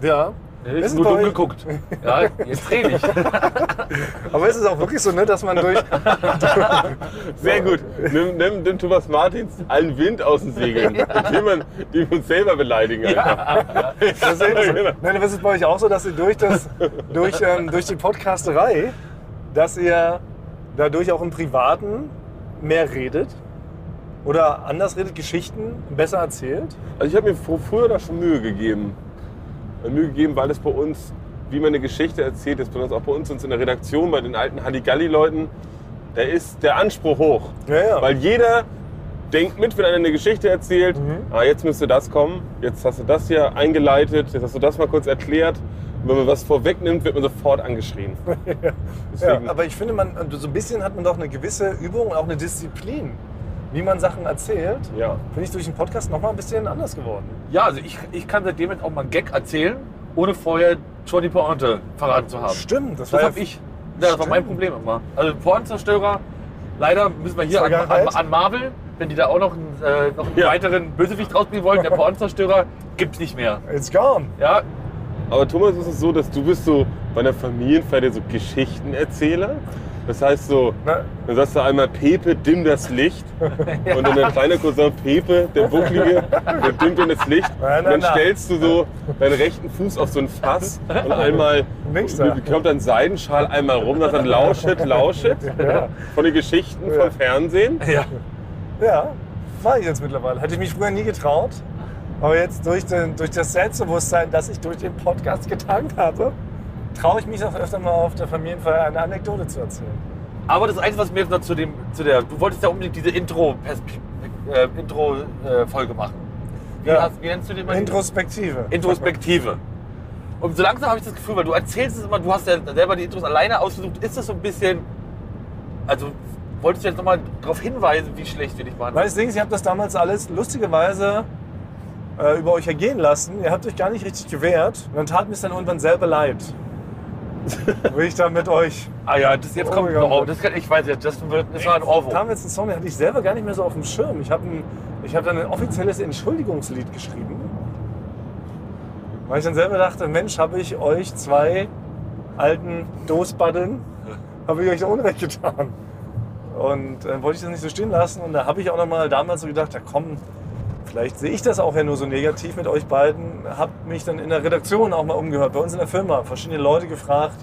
C: Ja.
B: Ich
C: Ist
B: nur dumm geguckt. Ja, jetzt rede ich.
C: Aber ist es auch wirklich so, ne, dass man durch.
D: Sehr gut. Nimm, nimm, nimm Thomas Martins allen Wind aus den Segeln, indem man die uns selber beleidigen. Alter.
C: Das ist eben so. Nein, ist es bei euch auch so, dass ihr durch, das, durch, ähm, durch die Podcasterei, dass ihr dadurch auch im Privaten mehr redet? Oder anders redet, Geschichten besser erzählt?
D: Also ich habe mir fr- früher da schon Mühe gegeben. Mühe gegeben, weil es bei uns, wie man eine Geschichte erzählt, ist besonders auch bei uns, uns in der Redaktion, bei den alten Halligalli-Leuten, da ist der Anspruch hoch.
C: Ja, ja.
D: Weil jeder denkt mit, wenn einer eine Geschichte erzählt,
C: Mhm.
D: ah, jetzt müsste das kommen, jetzt hast du das hier eingeleitet, jetzt hast du das mal kurz erklärt. Und wenn man was vorwegnimmt, wird man sofort angeschrien.
C: Ja, aber ich finde, man, so ein bisschen hat man doch eine gewisse Übung und auch eine Disziplin. Wie man Sachen erzählt,
D: Ja.
C: bin ich durch den Podcast noch mal ein bisschen anders geworden.
B: Ja, also ich, ich kann seitdem jetzt auch mal einen Gag erzählen, ohne vorher schon die Pointe verraten zu haben.
C: Stimmt, das,
B: Das
C: war
B: habe
C: ja
B: ich. Ja, das war mein. Problem immer. Also Pointenzerstörer, leider müssen wir hier an, an, an Marvel, wenn die da auch noch einen, äh, noch einen
D: Ja.
B: weiteren Bösewicht rausbringen wollen, der Pointenzerstörer gibt's nicht mehr.
C: It's gone.
B: Ja,
D: Aber Thomas, ist es so, dass du bist so bei einer Familienfeier so Geschichtenerzähler? Das heißt so,
C: Na,
D: dann sagst du einmal Pepe, dimm das Licht. Und dann der kleine Cousin Pepe, der Bucklige, der dimmt dann das Licht.
C: Nein,
D: Und dann
C: nein, nein.
D: stellst du so deinen rechten Fuß auf so ein Fass und einmal
C: Wichser.
D: kommt dann Seidenschal einmal rum, das dann lauschet, lauschet von den Geschichten vom Fernsehen.
B: ja.
C: ja, mache ich jetzt mittlerweile. Hätte ich mich früher nie getraut. Aber jetzt durch, den, durch das Selbstbewusstsein, das ich durch den Podcast getankt habe, traue ich mich auch öfter mal auf der Familienfeier eine Anekdote zu erzählen.
B: Aber das Einzige, was mir jetzt noch zu dem, zu der, du wolltest ja unbedingt diese Intro, äh, Intro äh, machen. Wie,
C: Ja.
B: hast, wie nennst du den mal?
C: Introspektive.
B: Introspektive. Und so langsam habe ich das Gefühl, weil du erzählst es immer, du hast ja selber die Intros alleine ausgesucht, ist das so ein bisschen, also wolltest du jetzt nochmal darauf hinweisen, wie schlecht wir dich waren?
C: Weil das Ding ist, ich habe das damals alles lustigerweise äh, über euch ergehen lassen. Ihr habt euch gar nicht richtig gewehrt. Und dann tat mir es dann irgendwann selber leid. Wie ich da mit euch.
B: Ah ja, das jetzt
C: Oh
B: kommt noch auf. Das kann, ich weiß jetzt, das, wird, das war ein Ohrwurm.
C: Damals einen Song, den hatte ich selber gar nicht mehr so auf dem Schirm. Ich habe ein, ich hab dann ein offizielles Entschuldigungslied geschrieben. Weil ich dann selber dachte, Mensch, habe ich euch zwei alten Dosbaddeln, habe ich euch da Unrecht getan. Und äh, wollte ich das nicht so stehen lassen. Und da habe ich auch noch mal damals so gedacht, ja komm, vielleicht sehe ich das auch ja nur so negativ mit euch beiden. Hab mich dann in der Redaktion auch mal umgehört, bei uns in der Firma, verschiedene Leute gefragt,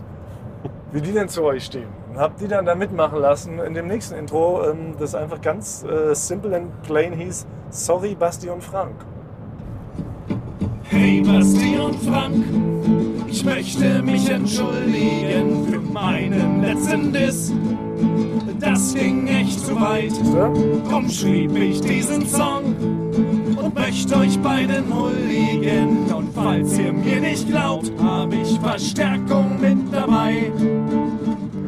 C: wie die denn zu euch stehen. Und hab die dann da mitmachen lassen in dem nächsten Intro, ähm, das einfach ganz äh, simple and plain hieß, sorry Basti und Frank.
E: Hey Basti und Frank, ich möchte mich entschuldigen für meinen letzten Diss. Das ging echt zu weit, drum schrieb ich diesen Song und möchte euch beiden huldigen. Und falls ihr mir nicht glaubt, habe ich Verstärkung.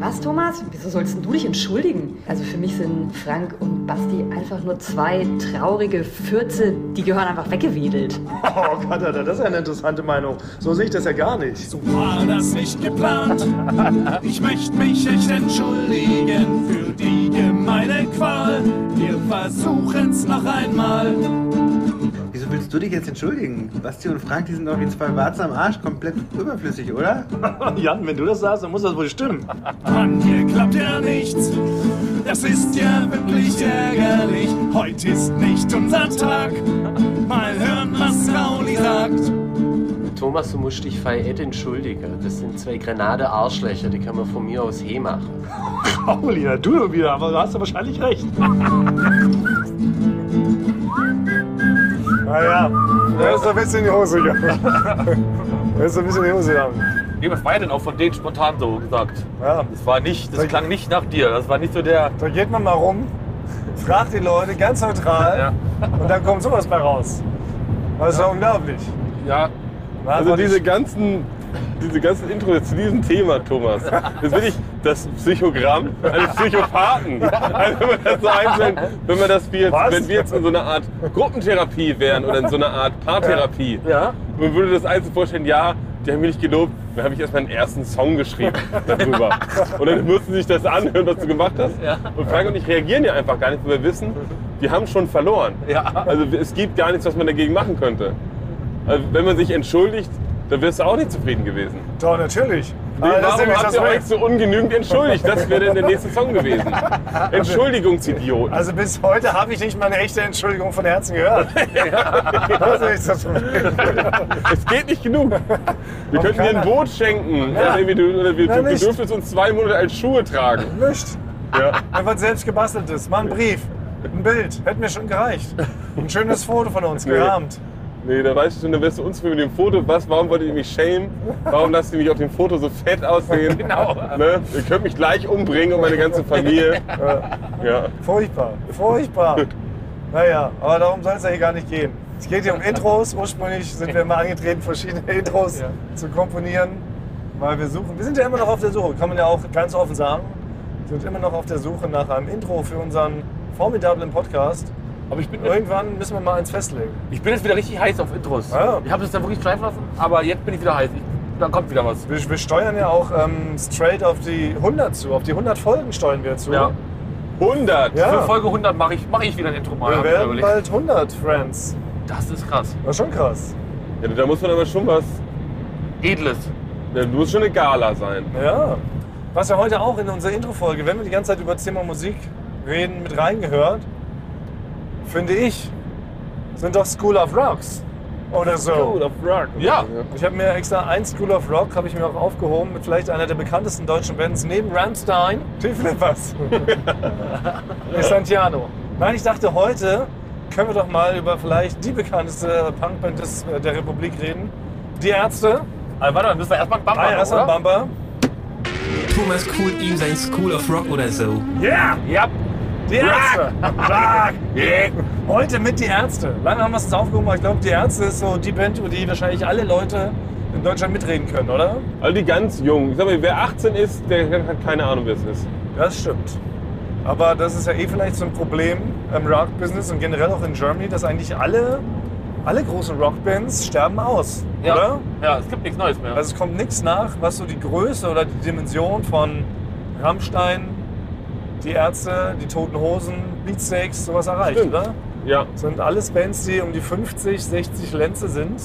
I: Was, Thomas? Wieso sollst du dich entschuldigen? Also für mich sind Frank und Basti einfach nur zwei traurige Fürze, die gehören einfach weggewedelt.
C: Oh Gott, Alter, das ist ja eine interessante Meinung. So sehe ich das ja gar nicht.
E: So war das nicht geplant. Ich möchte mich echt entschuldigen für die gemeine Qual. Wir versuchen's noch einmal.
J: Wieso willst du dich jetzt entschuldigen? Basti und Frank, die sind doch wie zwei Warzen am Arsch komplett überflüssig, oder?
C: Jan, wenn du das sagst, dann muss das wohl stimmen.
E: Mann, hier klappt ja nichts. Das ist ja wirklich ärgerlich. Heute ist nicht unser Tag. Mal hören, was Rauli sagt.
K: Thomas, du musst dich feiert entschuldigen. Das sind zwei Granate-Arschlöcher, die kann man von mir aus he machen.
C: Paulina, du wieder, aber du hast ja wahrscheinlich recht. Naja, da ist ein bisschen in die Hose gegangen. Da ist ein bisschen in die Hose gegangen.
B: Nee, was war ja denn auch von denen spontan so gesagt?
C: Ja.
B: Das war nicht, das klang nicht nach dir. Das war nicht so der.
C: Da geht man mal rum, fragt die Leute ganz neutral
B: Ja.
C: und dann kommt sowas bei raus. Das ist ja unglaublich.
B: Ja,
D: Also diese ganzen, diese ganzen Intros zu diesem Thema, Thomas, das bin ich das Psychogramm eines Psychopathen. Also wenn man das so einzeln, wenn man das jetzt,
C: Was?
D: wenn wir jetzt in so einer Art Gruppentherapie wären oder in so einer Art Paartherapie,
B: Ja.
D: man würde das einzeln vorstellen, ja, die haben mich nicht gelobt, dann habe ich erst meinen ersten Song geschrieben darüber. Und dann mussten sie sich das anhören, was du gemacht hast. Und Frank und ich reagieren ja einfach gar nicht, weil wir wissen, wir haben schon verloren. Also es gibt gar nichts, was man dagegen machen könnte. Also wenn man sich entschuldigt, dann wirst du auch nicht zufrieden gewesen.
C: Doch, natürlich.
D: Nee,
C: Aber das ist
D: warum habt
C: das
D: ihr euch so ungenügend entschuldigt? Das wäre dann der nächste Song gewesen. Entschuldigungsidioten.
C: Also bis heute habe ich nicht mal eine echte Entschuldigung von Herzen gehört. Das ist das Problem.
D: Es geht nicht genug. Wir könnten dir ein Boot schenken.
C: Ja.
D: Irgendwie du, oder wir,
C: Na,
D: du, dürftest uns zwei Monate als Schuhe tragen.
C: Nicht.
D: Ja.
C: Einfach selbst gebasteltes. Mal ein Brief. Ein Bild. Hätte mir schon gereicht. Ein schönes Foto von uns, gerahmt.
D: Nee, da weißt du schon, dann wirst du uns mit dem Foto, was, warum wollt ihr mich schämen? Warum lasst ihr mich auf dem Foto so fett aussehen?
B: Genau.
D: Ne? Ihr könnt mich gleich umbringen und meine ganze Familie. Ja.
C: Furchtbar. Furchtbar. Naja, aber darum soll es ja hier gar nicht gehen. Es geht hier um Intros. Ursprünglich sind wir mal angetreten, verschiedene Intros
B: Ja.
C: zu komponieren. Weil wir suchen, wir sind ja immer noch auf der Suche, kann man ja auch ganz offen sagen. Wir sind immer noch auf der Suche nach einem Intro für unseren formidablen Podcast.
B: Aber ich bin,
C: Irgendwann müssen wir mal eins festlegen.
B: ich bin jetzt wieder richtig heiß auf Intros.
C: Ja.
B: Ich habe es dann wirklich schleifen lassen, aber jetzt bin ich wieder heiß. Ich, da kommt wieder was.
C: Wir, wir steuern ja auch ähm, straight auf die 100 zu. Auf die 100 Folgen steuern wir zu.
B: Ja.
D: 100!
C: Ja.
B: Für Folge 100 mache ich, mach ich wieder ein Intro mal.
C: Wir werden bald 100 Friends.
B: Das ist krass.
C: Das ist schon krass.
D: Ja, da muss man aber schon was.
B: Edles.
D: Da muss schon eine Gala sein.
C: Ja. Was ja heute auch in unserer Intro-Folge, wenn wir die ganze Zeit über das Thema Musik reden, mit reingehört, finde ich, sind doch School of Rocks oder so.
D: School of Rock.
B: Ja.
C: Ich habe mir extra ein School of Rock, habe ich mir auch aufgehoben, mit vielleicht einer der bekanntesten deutschen Bands neben Rammstein. Die Flippers. Santiano. Nein, ich dachte, heute können wir doch mal über vielleicht die bekannteste Punkband des, äh, der Republik reden. Die Ärzte.
B: Also, warte, dann müssen wir erstmal einen Bumper
C: Ah, ja,
B: machen,
C: erstmal? Bumper.
E: Thomas coolt ihm sein School of Rock oder so.
C: Yeah!
B: Ja.
C: Die Ärzte! Rock! Heute mit die Ärzte. Lange haben wir es uns aufgehoben, aber ich glaube, die Ärzte ist so die Band, über die wahrscheinlich alle Leute in Deutschland mitreden können, oder?
D: All die ganz jungen. Ich sag mal, wer 18 ist, der hat keine Ahnung, wer es ist.
C: Das stimmt. Aber das ist ja eh vielleicht so ein Problem im Rock-Business und generell auch in Germany, dass eigentlich alle, alle großen Rockbands sterben aus,
B: Ja.
C: oder?
B: ja, es gibt nichts Neues mehr.
C: Also es kommt nichts nach, was so die Größe oder die Dimension von Rammstein, die Ärzte, die Toten Hosen, Beatsteaks, sowas erreicht,
D: Stimmt.
C: oder?
D: Ja.
C: Das sind alles Bands, die um die 50, 60 Lenze sind.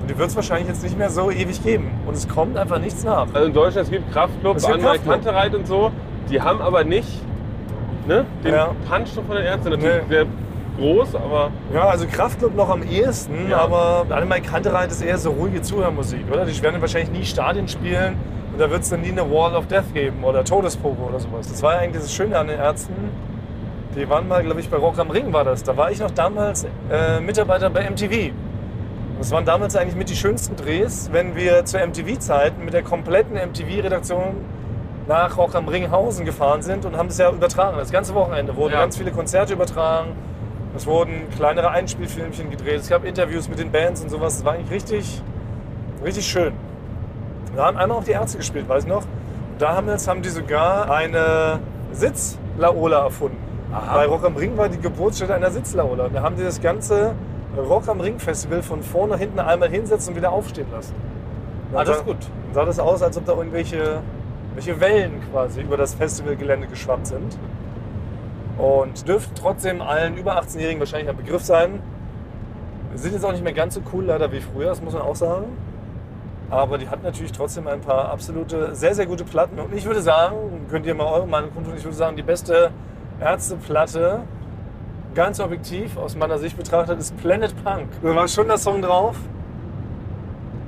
C: Und die wird es wahrscheinlich jetzt nicht mehr so ewig geben. Und es kommt einfach nichts nach.
D: Also in Deutschland, es gibt Kraftclub,
C: Es gibt
D: Anwalt
C: Kraftklub.
D: Kantereit und so. Die haben aber nicht ne, den
C: Ja.
D: Punch von den Ärzten. Natürlich
C: Nee.
D: sehr groß, aber
C: Ja, also Kraftclub noch am ehesten,
D: Ja.
C: aber Annemai Kantereit ist eher so ruhige Zuhörmusik, oder? Die werden wahrscheinlich nie Stadien spielen und da wird es dann nie eine Wall of Death geben oder Todespogo oder sowas. Das war ja eigentlich das Schöne an den Ärzten. Die waren mal, glaube ich, bei Rock am Ring war das. Da war ich noch damals äh, Mitarbeiter bei MTV. Das waren damals eigentlich mit die schönsten Drehs, wenn wir zu MTV-Zeiten mit der kompletten MTV-Redaktion nach Rock am Ringhausen gefahren sind und haben das ja übertragen. Das ganze Wochenende wurden
B: Ja.
C: ganz viele Konzerte übertragen. Es wurden kleinere Einspielfilmchen gedreht. Es gab Interviews mit den Bands und sowas. Es war eigentlich richtig, richtig schön. Wir haben einmal auf die Ärzte gespielt, weiß ich noch. Da haben, jetzt, haben die sogar eine Sitz-Laola erfunden. Bei Rock am Ring war die Geburtsstätte einer Sitz-Laola. Da haben die das ganze Rock am Ring Festival von vorne nach hinten einmal hinsetzen und wieder aufstehen lassen.
B: Das ist
C: sah-
B: gut.
C: Dann sah das aus, als ob da irgendwelche welche Wellen quasi über das Festivalgelände geschwappt sind. Und dürften trotzdem allen über 18-Jährigen wahrscheinlich ein Begriff sein. Sind jetzt auch nicht mehr ganz so cool leider wie früher, das muss man auch sagen. Aber die hat natürlich trotzdem ein paar absolute, sehr, sehr gute Platten. Und ich würde sagen, könnt ihr mal eure Meinung kundtun, ich würde sagen, die beste Ärzteplatte, ganz objektiv aus meiner Sicht betrachtet, ist Planet Punk. Da war schon der Song drauf.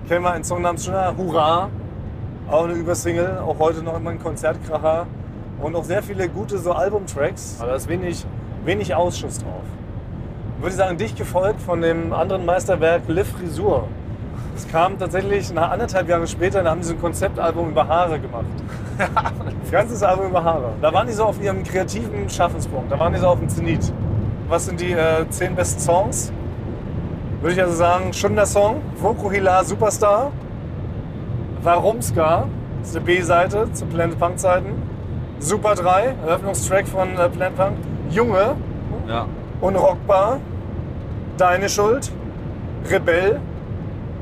C: Kennen wir einen Song namens schon Hurra. Auch eine Übersingle, auch heute noch immer ein Konzertkracher. Und auch sehr viele gute so Albumtracks, aber da ist wenig, wenig Ausschuss drauf. Würde ich sagen, dicht gefolgt von dem anderen Meisterwerk Le Frisur. Das kam tatsächlich nach anderthalb Jahre später, da haben so ein Konzeptalbum über Haare gemacht. Ein ganzes Album über Haare. Da waren die so auf ihrem kreativen Schaffenspunkt, da waren die so auf dem Zenit. Was sind die äh, zehn besten Songs? Würde ich also sagen, schon der Song, Vokuhila Superstar, Warumska, das ist eine B-Seite zu Planet Punk Zeiten, Super 3, Eröffnungstrack von äh, Planet Punk, Junge,
B: Ja.
C: Unrockbar, Deine Schuld, Rebell,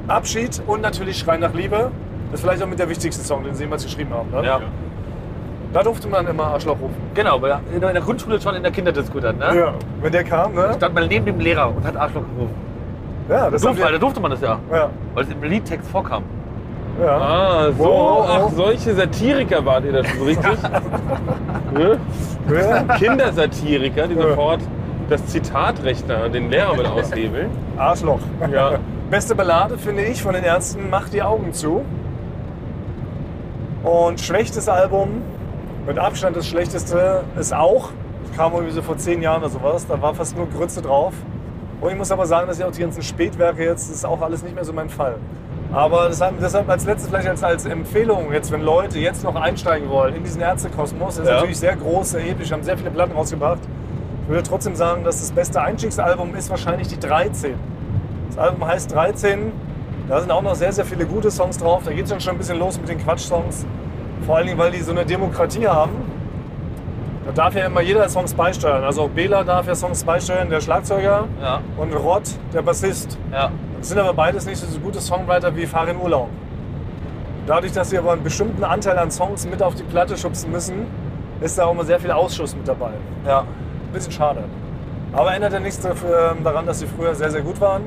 C: Abschied und natürlich Schrei nach Liebe. Das ist vielleicht auch mit der wichtigste Song, den sie jemals geschrieben haben. Ne?
B: ja.
C: Da durfte man immer Arschloch rufen.
B: Genau, weil in der Grundschule schon in der Kinderdisco dann, ne?
C: Ja. Wenn der kam, ne?
B: Stand man neben dem Lehrer und hat Arschloch gerufen.
C: Ja, das haben
B: Durfte, da
C: wir,
B: durfte man das ja,
C: ja,
B: weil es im Liedtext vorkam.
C: ja.
D: Ah, so,
C: Wow.
D: ach, solche Satiriker wart ihr da schon richtig.
C: ja.
D: Kindersatiriker, die
C: Ja.
D: sofort das Zitatrecht da den Lehrer mit aushebeln.
C: Arschloch.
D: Ja.
C: Beste Ballade finde ich von den Ärzten, Mach die Augen zu. Und schwächstes Album, mit Abstand das schlechteste, ist auch, das kam irgendwie so vor zehn Jahren oder sowas, da war fast nur Grütze drauf. Und ich muss aber sagen, dass ich auch die ganzen Spätwerke jetzt, das ist auch alles nicht mehr so mein Fall. Aber deshalb, als letztes vielleicht als, als Empfehlung, jetzt wenn Leute jetzt noch einsteigen wollen in diesen Ärztekosmos, der ist
D: Ja.
C: natürlich sehr groß, sehr episch, haben sehr viele Platten rausgebracht. Ich würde trotzdem sagen, dass das beste Einstiegsalbum ist wahrscheinlich die 13. Das Album heißt 13. Da sind auch noch sehr, sehr viele gute Songs drauf. Da geht es dann schon ein bisschen los mit den Quatsch-Songs. Vor allen Dingen, weil die so eine Demokratie haben. Da darf ja immer jeder Songs beisteuern. Also auch Bela darf ja Songs beisteuern, der Schlagzeuger.
B: Ja.
C: Und Rod, der Bassist.
B: Ja.
C: Das sind aber beides nicht so gute Songwriter wie Farin Urlaub. Dadurch, dass sie aber einen bestimmten Anteil an Songs mit auf die Platte schubsen müssen, ist da auch immer sehr viel Ausschuss mit dabei.
B: Ja.
C: Ein bisschen schade. Aber ändert ja nichts dafür, daran, dass sie früher sehr, sehr gut waren.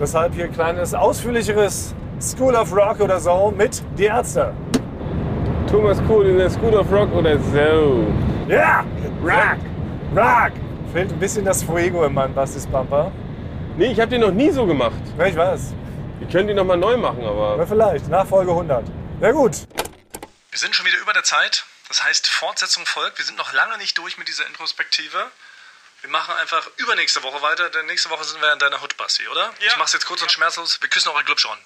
C: Deshalb hier ein kleines, ausführlicheres School of Rock oder so mit Die Ärzte.
D: Thomas Kohl in der School of Rock oder so.
C: Ja! Rock! Rock! Fehlt ein bisschen das Fuego in meinem Bastis Bumper.
D: Nee, ich habe den noch nie so gemacht.
C: Ja, ich weiß.
D: Wir können die noch mal neu machen,
C: Ja,
D: aber
C: vielleicht. Nachfolge 100. Ja gut.
A: Wir sind schon wieder über der Zeit. Das heißt, Fortsetzung folgt. Wir sind noch lange nicht durch mit dieser Introspektive. Wir machen einfach übernächste Woche weiter, denn nächste Woche sind wir in deiner Hut, Basti, oder? Ich mach's jetzt kurz und schmerzlos. Wir küssen eure Glubschon.